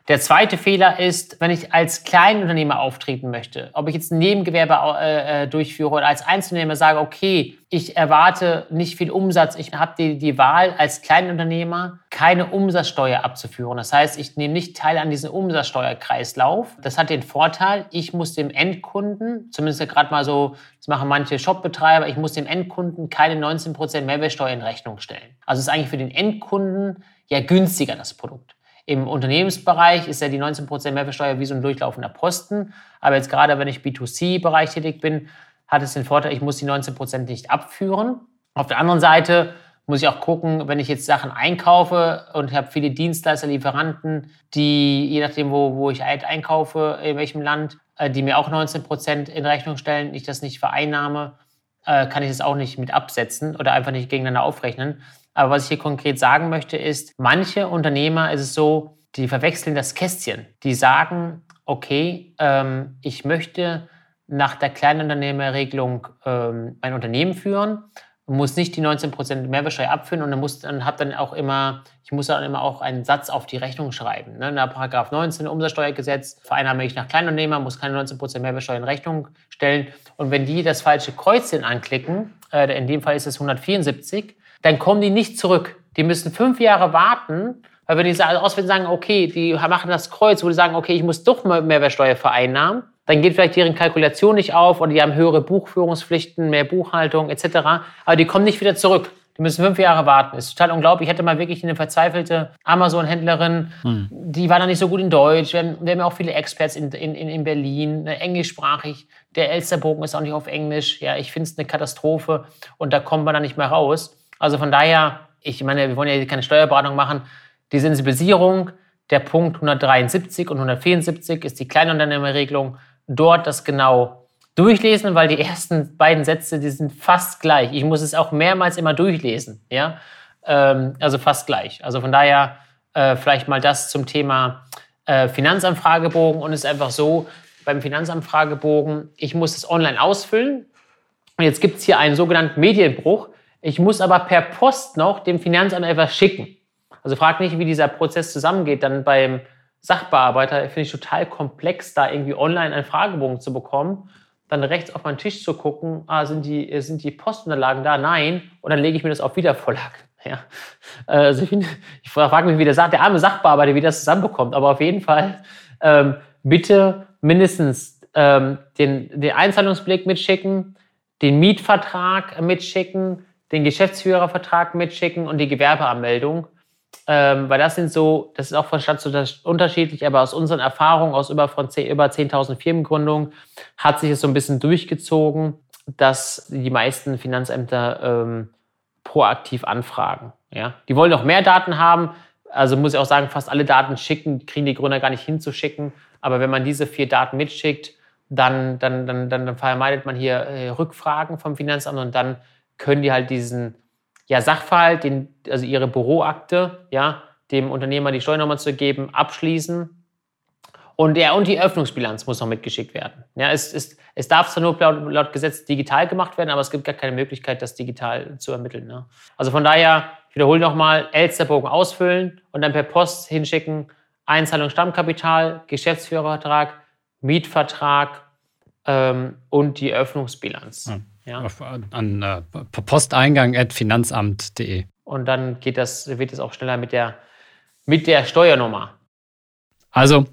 Der zweite Fehler ist, wenn ich als Kleinunternehmer auftreten möchte, ob ich jetzt ein Nebengewerbe äh, äh, durchführe oder als Einzelunternehmer sage, okay, ich erwarte nicht viel Umsatz, ich habe die, die Wahl als Kleinunternehmer keine Umsatzsteuer abzuführen. Das heißt, ich nehme nicht teil an diesem Umsatzsteuerkreislauf. Das hat den Vorteil, ich muss dem Endkunden, zumindest gerade mal so, das machen manche Shopbetreiber, ich muss dem Endkunden keine 19% Mehrwertsteuer in Rechnung stellen. Also ist eigentlich für den Endkunden ja günstiger das Produkt. Im Unternehmensbereich ist ja die 19% Mehrwertsteuer wie so ein durchlaufender Posten. Aber jetzt gerade, wenn ich B2C-Bereich tätig bin, hat es den Vorteil, ich muss die 19% nicht abführen. Auf der anderen Seite muss ich auch gucken, wenn ich jetzt Sachen einkaufe und habe viele Dienstleister, Lieferanten, die, je nachdem, wo, wo ich einkaufe, in welchem Land, äh, die mir auch 19% in Rechnung stellen, ich das nicht vereinnahme, äh, kann ich das auch nicht mit absetzen oder einfach nicht gegeneinander aufrechnen. Aber was ich hier konkret sagen möchte, ist, manche Unternehmer ist es so, die verwechseln das Kästchen. Die sagen, okay, ähm, ich möchte nach der Kleinunternehmerregelung ähm, ein Unternehmen führen, muss nicht die 19% Mehrwertsteuer abführen und dann muss dann habe dann auch immer, ich muss dann immer auch einen Satz auf die Rechnung schreiben. Ne? Nach Paragraph 19 Umsatzsteuergesetz vereinnahme ich nach Kleinunternehmer, muss keine 19% Mehrwertsteuer in Rechnung stellen. Und wenn die das falsche Kreuzchen anklicken, äh, in dem Fall ist es 174, dann kommen die nicht zurück. Die müssen fünf Jahre warten, weil wenn die auswählen sagen, okay, die machen das Kreuz, wo die sagen, okay, ich muss doch mal Mehrwertsteuer vereinnahmen, dann geht vielleicht deren Kalkulation nicht auf oder die haben höhere Buchführungspflichten, mehr Buchhaltung etc. Aber die kommen nicht wieder zurück. Die müssen fünf Jahre warten. Ist total unglaublich. Ich hatte mal wirklich eine verzweifelte Amazon-Händlerin, hm. die war da nicht so gut in Deutsch. Wir haben, wir haben ja auch viele Experts in, in, in Berlin, ne, englischsprachig. Der Elsterbogen ist auch nicht auf Englisch. Ja, ich finde es eine Katastrophe und da kommt man dann nicht mehr raus. Also von daher, ich meine, wir wollen ja keine Steuerberatung machen. Die Sensibilisierung, der Punkt 173 und 174 ist die Kleinunternehmerregelung. Dort das genau durchlesen, weil die ersten beiden Sätze, die sind fast gleich. Ich muss es auch mehrmals immer durchlesen. Ja? Ähm, also fast gleich. Also von daher äh, vielleicht mal das zum Thema äh, Finanzanfragebogen. Und es ist einfach so, beim Finanzanfragebogen, ich muss es online ausfüllen. Und jetzt gibt es hier einen sogenannten Medienbruch. Ich muss aber per Post noch dem Finanzamt etwas schicken. Also frag nicht, wie dieser Prozess zusammengeht. Dann beim Sachbearbeiter finde ich total komplex, da irgendwie online einen Fragebogen zu bekommen. Dann rechts auf meinen Tisch zu gucken, ah, sind die, sind die Postunterlagen da? Nein. Und dann lege ich mir das auf Wiedervorlage. Ja. Also ich, ich frage mich, wie der, der arme Sachbearbeiter, wie das zusammenbekommt. Aber auf jeden Fall ähm, bitte mindestens ähm, den, den Einzahlungsblick mitschicken, den Mietvertrag mitschicken, den Geschäftsführervertrag mitschicken und die Gewerbeanmeldung. Ähm, weil das sind so, das ist auch von Stadt zu Stadt unterschiedlich, aber aus unseren Erfahrungen, aus über, von 10, über 10.000 Firmengründungen, hat sich es so ein bisschen durchgezogen, dass die meisten Finanzämter ähm, proaktiv anfragen. Ja? Die wollen noch mehr Daten haben, also muss ich auch sagen, fast alle Daten schicken, kriegen die Gründer gar nicht hinzuschicken. Aber wenn man diese vier Daten mitschickt, dann, dann, dann, dann vermeidet man hier äh, Rückfragen vom Finanzamt und dann können die halt diesen ja, Sachverhalt, den, also ihre Büroakte, ja, dem Unternehmer die Steuernummer zu geben, abschließen. Und, ja, und die Öffnungsbilanz muss noch mitgeschickt werden. Ja, es, es, es darf zwar nur laut, laut, Gesetz digital gemacht werden, aber es gibt gar keine Möglichkeit, das digital zu ermitteln. Ne? Also von daher, ich wiederhole nochmal, Elsterbogen ausfüllen und dann per Post hinschicken, Einzahlung Stammkapital, Geschäftsführervertrag, Mietvertrag ähm, und die Öffnungsbilanz. Ja. Ja. An äh, posteingang.finanzamt.de. Und dann geht das, wird es auch schneller mit der, mit der Steuernummer. Also,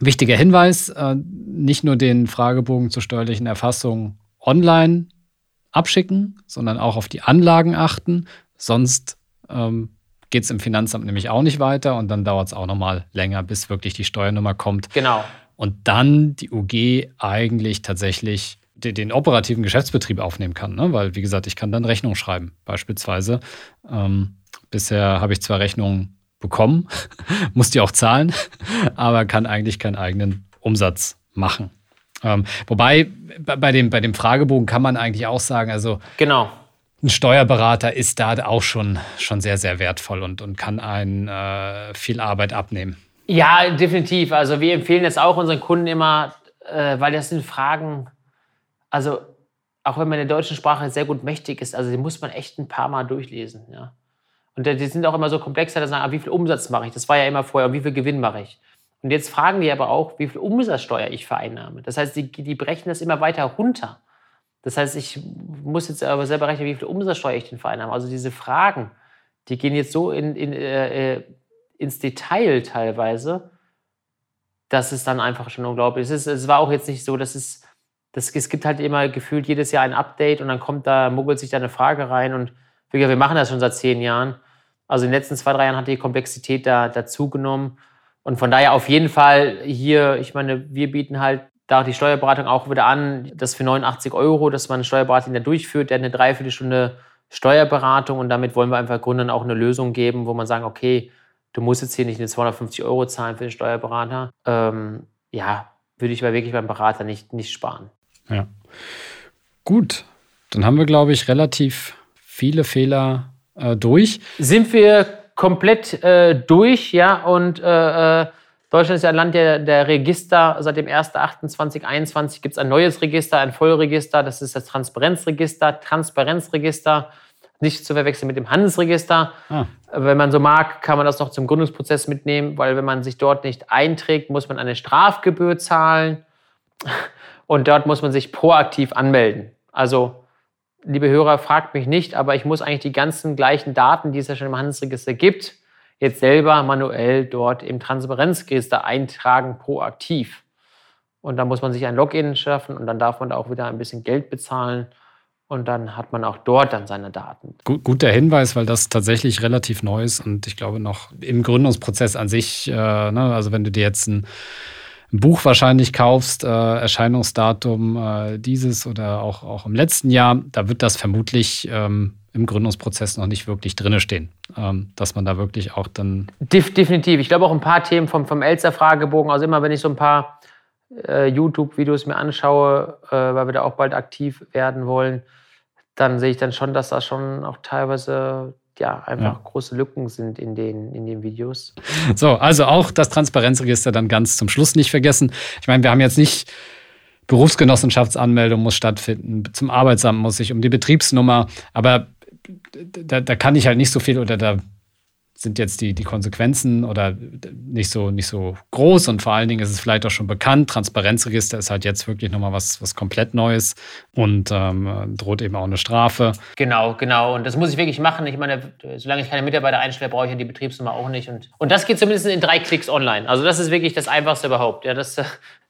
wichtiger Hinweis: äh, nicht nur den Fragebogen zur steuerlichen Erfassung online abschicken, sondern auch auf die Anlagen achten. Sonst ähm, geht es im Finanzamt nämlich auch nicht weiter und dann dauert es auch nochmal länger, bis wirklich die Steuernummer kommt. Genau. Und dann die UG eigentlich tatsächlich den, den operativen Geschäftsbetrieb aufnehmen kann. Ne? Weil, wie gesagt, ich kann dann Rechnung schreiben, beispielsweise. Ähm, bisher habe ich zwar Rechnungen bekommen, muss die auch zahlen, aber kann eigentlich keinen eigenen Umsatz machen. Ähm, wobei bei dem, bei dem Fragebogen kann man eigentlich auch sagen, also genau. ein Steuerberater ist da auch schon, schon sehr, sehr wertvoll und, und kann einen äh, viel Arbeit abnehmen. Ja, definitiv. Also wir empfehlen es auch unseren Kunden immer, äh, weil das sind Fragen, also auch wenn man in der deutschen Sprache sehr gut mächtig ist, also die muss man echt ein paar Mal durchlesen. Ja. Und die sind auch immer so komplexer, dass sagen, ah, wie viel Umsatz mache ich? Das war ja immer vorher, und wie viel Gewinn mache ich? Und jetzt fragen die aber auch, wie viel Umsatzsteuer ich vereinnahme. Das heißt, die, die brechen das immer weiter runter. Das heißt, ich muss jetzt aber selber rechnen, wie viel Umsatzsteuer ich denn vereinnahme. Also diese Fragen, die gehen jetzt so in, in, äh, äh ins Detail teilweise, dass es dann einfach schon unglaublich ist. Es war auch jetzt nicht so, dass es das, es gibt halt immer gefühlt jedes Jahr ein Update und dann kommt da, muggelt sich da eine Frage rein und wir machen das schon seit zehn Jahren. Also in den letzten zwei, drei Jahren hat die Komplexität da dazugenommen. Und von daher auf jeden Fall hier, ich meine, wir bieten halt da die Steuerberatung auch wieder an, das für 89 Euro, dass man eine Steuerberatung da durchführt, der hat eine Dreiviertelstunde Steuerberatung und damit wollen wir einfach Gründern auch eine Lösung geben, wo man sagen, okay, du musst jetzt hier nicht eine 250 Euro zahlen für den Steuerberater. Ähm, ja, würde ich aber wirklich beim Berater nicht, nicht sparen. Ja. Gut, dann haben wir, glaube ich, relativ viele Fehler äh, durch. Sind wir komplett äh, durch, ja, und äh, äh Deutschland ist ja ein Land der, der Register. Seit dem 1.8.2021 gibt es ein neues Register, ein Vollregister. Das ist das Transparenzregister. Transparenzregister, nicht zu verwechseln mit dem Handelsregister. Ah. Wenn man so mag, kann man das noch zum Gründungsprozess mitnehmen, weil wenn man sich dort nicht einträgt, muss man eine Strafgebühr zahlen. Und dort muss man sich proaktiv anmelden. Also, liebe Hörer, fragt mich nicht, aber ich muss eigentlich die ganzen gleichen Daten, die es ja schon im Handelsregister gibt, jetzt selber manuell dort im Transparenzregister eintragen, proaktiv. Und dann muss man sich ein Login schaffen und dann darf man da auch wieder ein bisschen Geld bezahlen. Und dann hat man auch dort dann seine Daten. Gut, guter Hinweis, weil das tatsächlich relativ neu ist und ich glaube noch im Gründungsprozess an sich, äh, ne, also wenn du dir jetzt ein ein Buch wahrscheinlich kaufst, äh, Erscheinungsdatum äh, dieses oder auch, auch im letzten Jahr, da wird das vermutlich ähm, im Gründungsprozess noch nicht wirklich drinne stehen. Ähm, dass man da wirklich auch dann. Def definitiv. Ich glaube auch ein paar Themen vom, vom Elster-Fragebogen. Also immer, wenn ich so ein paar äh, YouTube-Videos mir anschaue, äh, weil wir da auch bald aktiv werden wollen, dann sehe ich dann schon, dass da schon auch teilweise ja, einfach ja. große Lücken sind in den, in den Videos. So, also auch das Transparenzregister dann ganz zum Schluss nicht vergessen. Ich meine, wir haben jetzt nicht Berufsgenossenschaftsanmeldung muss stattfinden, zum Arbeitsamt muss ich um die Betriebsnummer, aber da, da kann ich halt nicht so viel oder da sind jetzt die, die Konsequenzen oder nicht so, nicht so groß und vor allen Dingen ist es vielleicht auch schon bekannt. Transparenzregister ist halt jetzt wirklich nochmal was, was komplett Neues und ähm, droht eben auch eine Strafe. Genau, genau. Und das muss ich wirklich machen. Ich meine, solange ich keine Mitarbeiter einstelle, brauche ich ja die Betriebsnummer auch nicht. Und, und das geht zumindest in drei Klicks online. Also das ist wirklich das Einfachste überhaupt. Ja, das,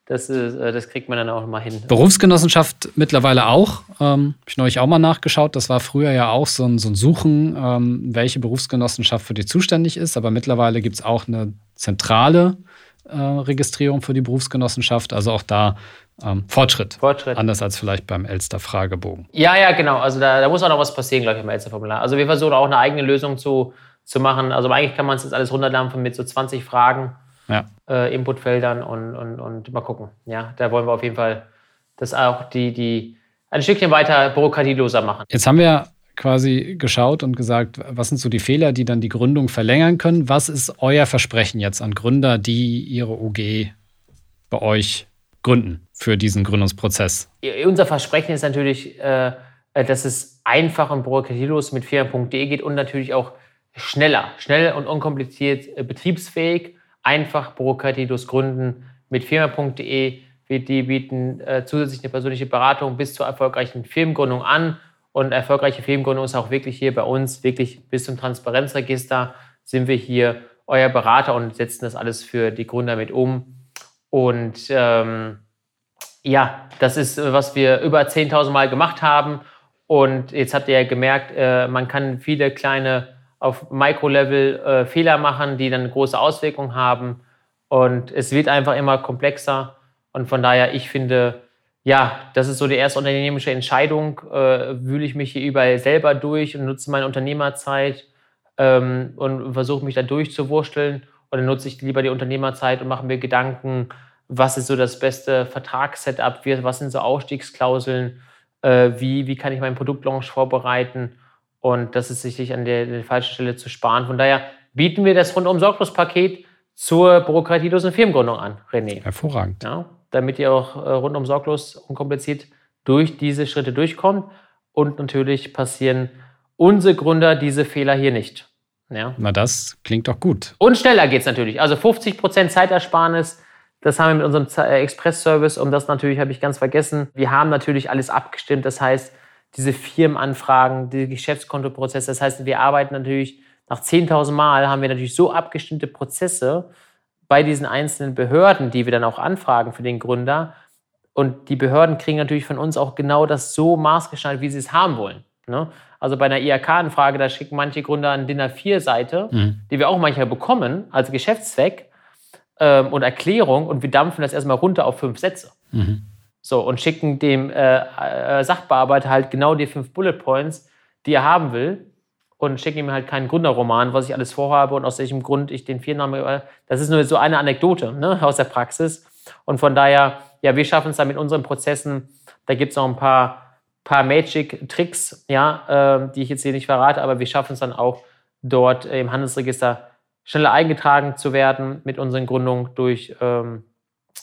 das, ist, äh, das kriegt man dann auch mal hin. Berufsgenossenschaft mittlerweile auch. Ähm, Habe ich neulich auch mal nachgeschaut. Das war früher ja auch so ein, so ein Suchen, ähm, welche Berufsgenossenschaft für die zuständig ist. Aber mittlerweile gibt es auch eine zentrale äh, Registrierung für die Berufsgenossenschaft. Also auch da ähm, Fortschritt. Fortschritt. Anders als vielleicht beim Elster-Fragebogen. Ja, ja, genau. Also da, da muss auch noch was passieren, glaube ich, im Elster-Formular. Also wir versuchen auch eine eigene Lösung zu, zu machen. Also eigentlich kann man es jetzt alles runterdampfen mit so 20 Fragen ja. äh, Inputfeldern und, und, und mal gucken. Ja, da wollen wir auf jeden Fall das auch die, die ein Stückchen weiter bürokratieloser machen. Jetzt haben wir quasi geschaut und gesagt, was sind so die Fehler, die dann die Gründung verlängern können? Was ist euer Versprechen jetzt an Gründer, die ihre UG bei euch gründen für diesen Gründungsprozess? Unser Versprechen ist natürlich, äh, dass es einfach und bürokratielos mit firmen.de geht und natürlich auch schneller, schnell und unkompliziert äh, betriebsfähig einfach bürokratielos gründen mit firma.de. Die bieten äh, zusätzlich eine persönliche Beratung bis zur erfolgreichen Firmengründung an. Und erfolgreiche Firmengründung ist auch wirklich hier bei uns, wirklich bis zum Transparenzregister sind wir hier euer Berater und setzen das alles für die Gründer mit um. Und ähm, ja, das ist, was wir über 10.000 Mal gemacht haben. Und jetzt habt ihr ja gemerkt, äh, man kann viele kleine auf Mikrolevel äh, Fehler machen, die dann große Auswirkungen haben. Und es wird einfach immer komplexer. Und von daher, ich finde, ja, das ist so die erste unternehmerische Entscheidung. Äh, wühle ich mich hier überall selber durch und nutze meine Unternehmerzeit ähm, und versuche mich da durchzuwursteln. Oder nutze ich lieber die Unternehmerzeit und mache mir Gedanken, was ist so das beste Vertragssetup, was sind so Ausstiegsklauseln, äh, wie, wie kann ich meinen Produktlaunch vorbereiten und das ist sicherlich an der, der falschen Stelle zu sparen. Von daher bieten wir das rundum sorglos-Paket zur bürokratielosen Firmengründung an, René. Hervorragend. Ja, damit ihr auch äh, rundum sorglos, unkompliziert durch diese Schritte durchkommt. Und natürlich passieren unsere Gründer diese Fehler hier nicht. Ja. Na, das klingt doch gut. Und schneller geht es natürlich. Also 50% Zeitersparnis, das haben wir mit unserem äh, Express-Service. Und das natürlich habe ich ganz vergessen. Wir haben natürlich alles abgestimmt. Das heißt, diese Firmenanfragen, die Geschäftskontoprozesse. Das heißt, wir arbeiten natürlich nach 10.000 Mal, haben wir natürlich so abgestimmte Prozesse bei diesen einzelnen Behörden, die wir dann auch anfragen für den Gründer. Und die Behörden kriegen natürlich von uns auch genau das so maßgeschneidert, wie sie es haben wollen. Ne? Also bei einer IHK-Anfrage, da schicken manche Gründer eine DIN A4-Seite, mhm. die wir auch manchmal bekommen als Geschäftszweck ähm, und Erklärung und wir dampfen das erstmal runter auf fünf Sätze. Mhm. So, und schicken dem äh, äh, Sachbearbeiter halt genau die fünf Bullet Points, die er haben will. Und schicken ihm halt keinen Gründerroman, was ich alles vorhabe und aus welchem Grund ich den Firmennamen. Das ist nur so eine Anekdote ne, aus der Praxis. Und von daher, ja, wir schaffen es da mit unseren Prozessen. Da gibt es noch ein paar, paar Magic-Tricks, ja, äh, die ich jetzt hier nicht verrate, aber wir schaffen es dann auch, dort im Handelsregister schneller eingetragen zu werden mit unseren Gründungen durch ähm,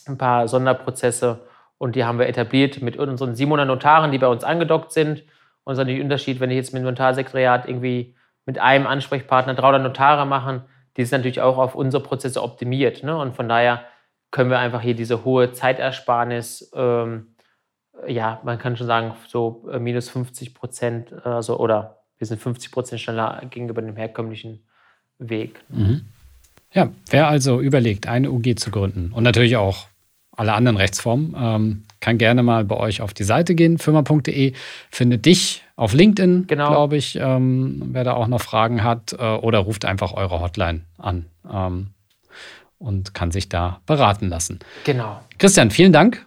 ein paar Sonderprozesse und die haben wir etabliert mit unseren 700 Notaren, die bei uns angedockt sind. Und es ist natürlich ein Unterschied, wenn ich jetzt mit dem Notarsekretariat irgendwie mit einem Ansprechpartner 300 Notare machen, die sind natürlich auch auf unsere Prozesse optimiert. Ne? Und von daher können wir einfach hier diese hohe Zeitersparnis, ähm, ja, man kann schon sagen, so äh, minus 50 Prozent, also, oder wir sind 50 Prozent schneller gegenüber dem herkömmlichen Weg. Mhm. Ja, wer also überlegt, eine UG zu gründen und natürlich auch alle anderen Rechtsformen. Ähm, kann gerne mal bei euch auf die Seite gehen, firma.de. Findet dich auf LinkedIn, genau. glaube ich, ähm, wer da auch noch Fragen hat. Äh, oder ruft einfach eure Hotline an ähm, und kann sich da beraten lassen. Genau. Christian, vielen Dank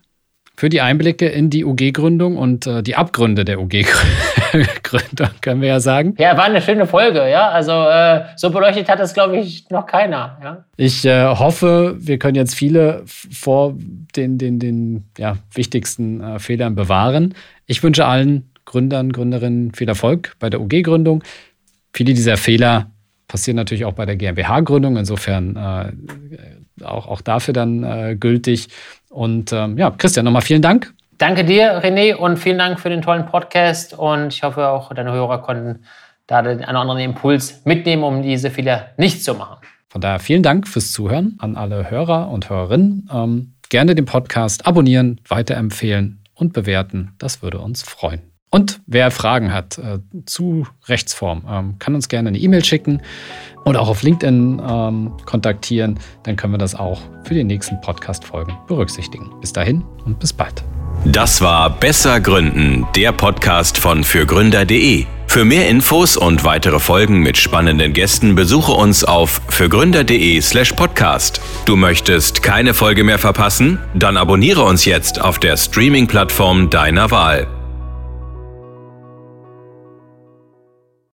für die Einblicke in die UG-Gründung und äh, die Abgründe der UG-Gründung, können wir ja sagen. Ja, war eine schöne Folge, ja. Also äh, so beleuchtet hat das, glaube ich, noch keiner. Ja? Ich äh, hoffe, wir können jetzt viele vor den, den, den ja, wichtigsten äh, Fehlern bewahren. Ich wünsche allen Gründern, Gründerinnen viel Erfolg bei der UG-Gründung. Viele dieser Fehler passieren natürlich auch bei der GmbH-Gründung. Insofern äh, auch, auch dafür dann äh, gültig. Und ähm, ja, Christian, nochmal vielen Dank. Danke dir, René, und vielen Dank für den tollen Podcast. Und ich hoffe, auch deine Hörer konnten da den einen oder anderen Impuls mitnehmen, um diese Fehler nicht zu machen. Von daher vielen Dank fürs Zuhören an alle Hörer und Hörerinnen. Ähm, gerne den Podcast abonnieren, weiterempfehlen und bewerten. Das würde uns freuen. Und wer Fragen hat äh, zu Rechtsform, ähm, kann uns gerne eine E-Mail schicken oder auch auf LinkedIn ähm, kontaktieren. Dann können wir das auch für die nächsten Podcast-Folgen berücksichtigen. Bis dahin und bis bald. Das war Besser Gründen, der Podcast von fürgründer.de. Für mehr Infos und weitere Folgen mit spannenden Gästen besuche uns auf fürgründer.de/slash podcast. Du möchtest keine Folge mehr verpassen? Dann abonniere uns jetzt auf der Streaming-Plattform deiner Wahl.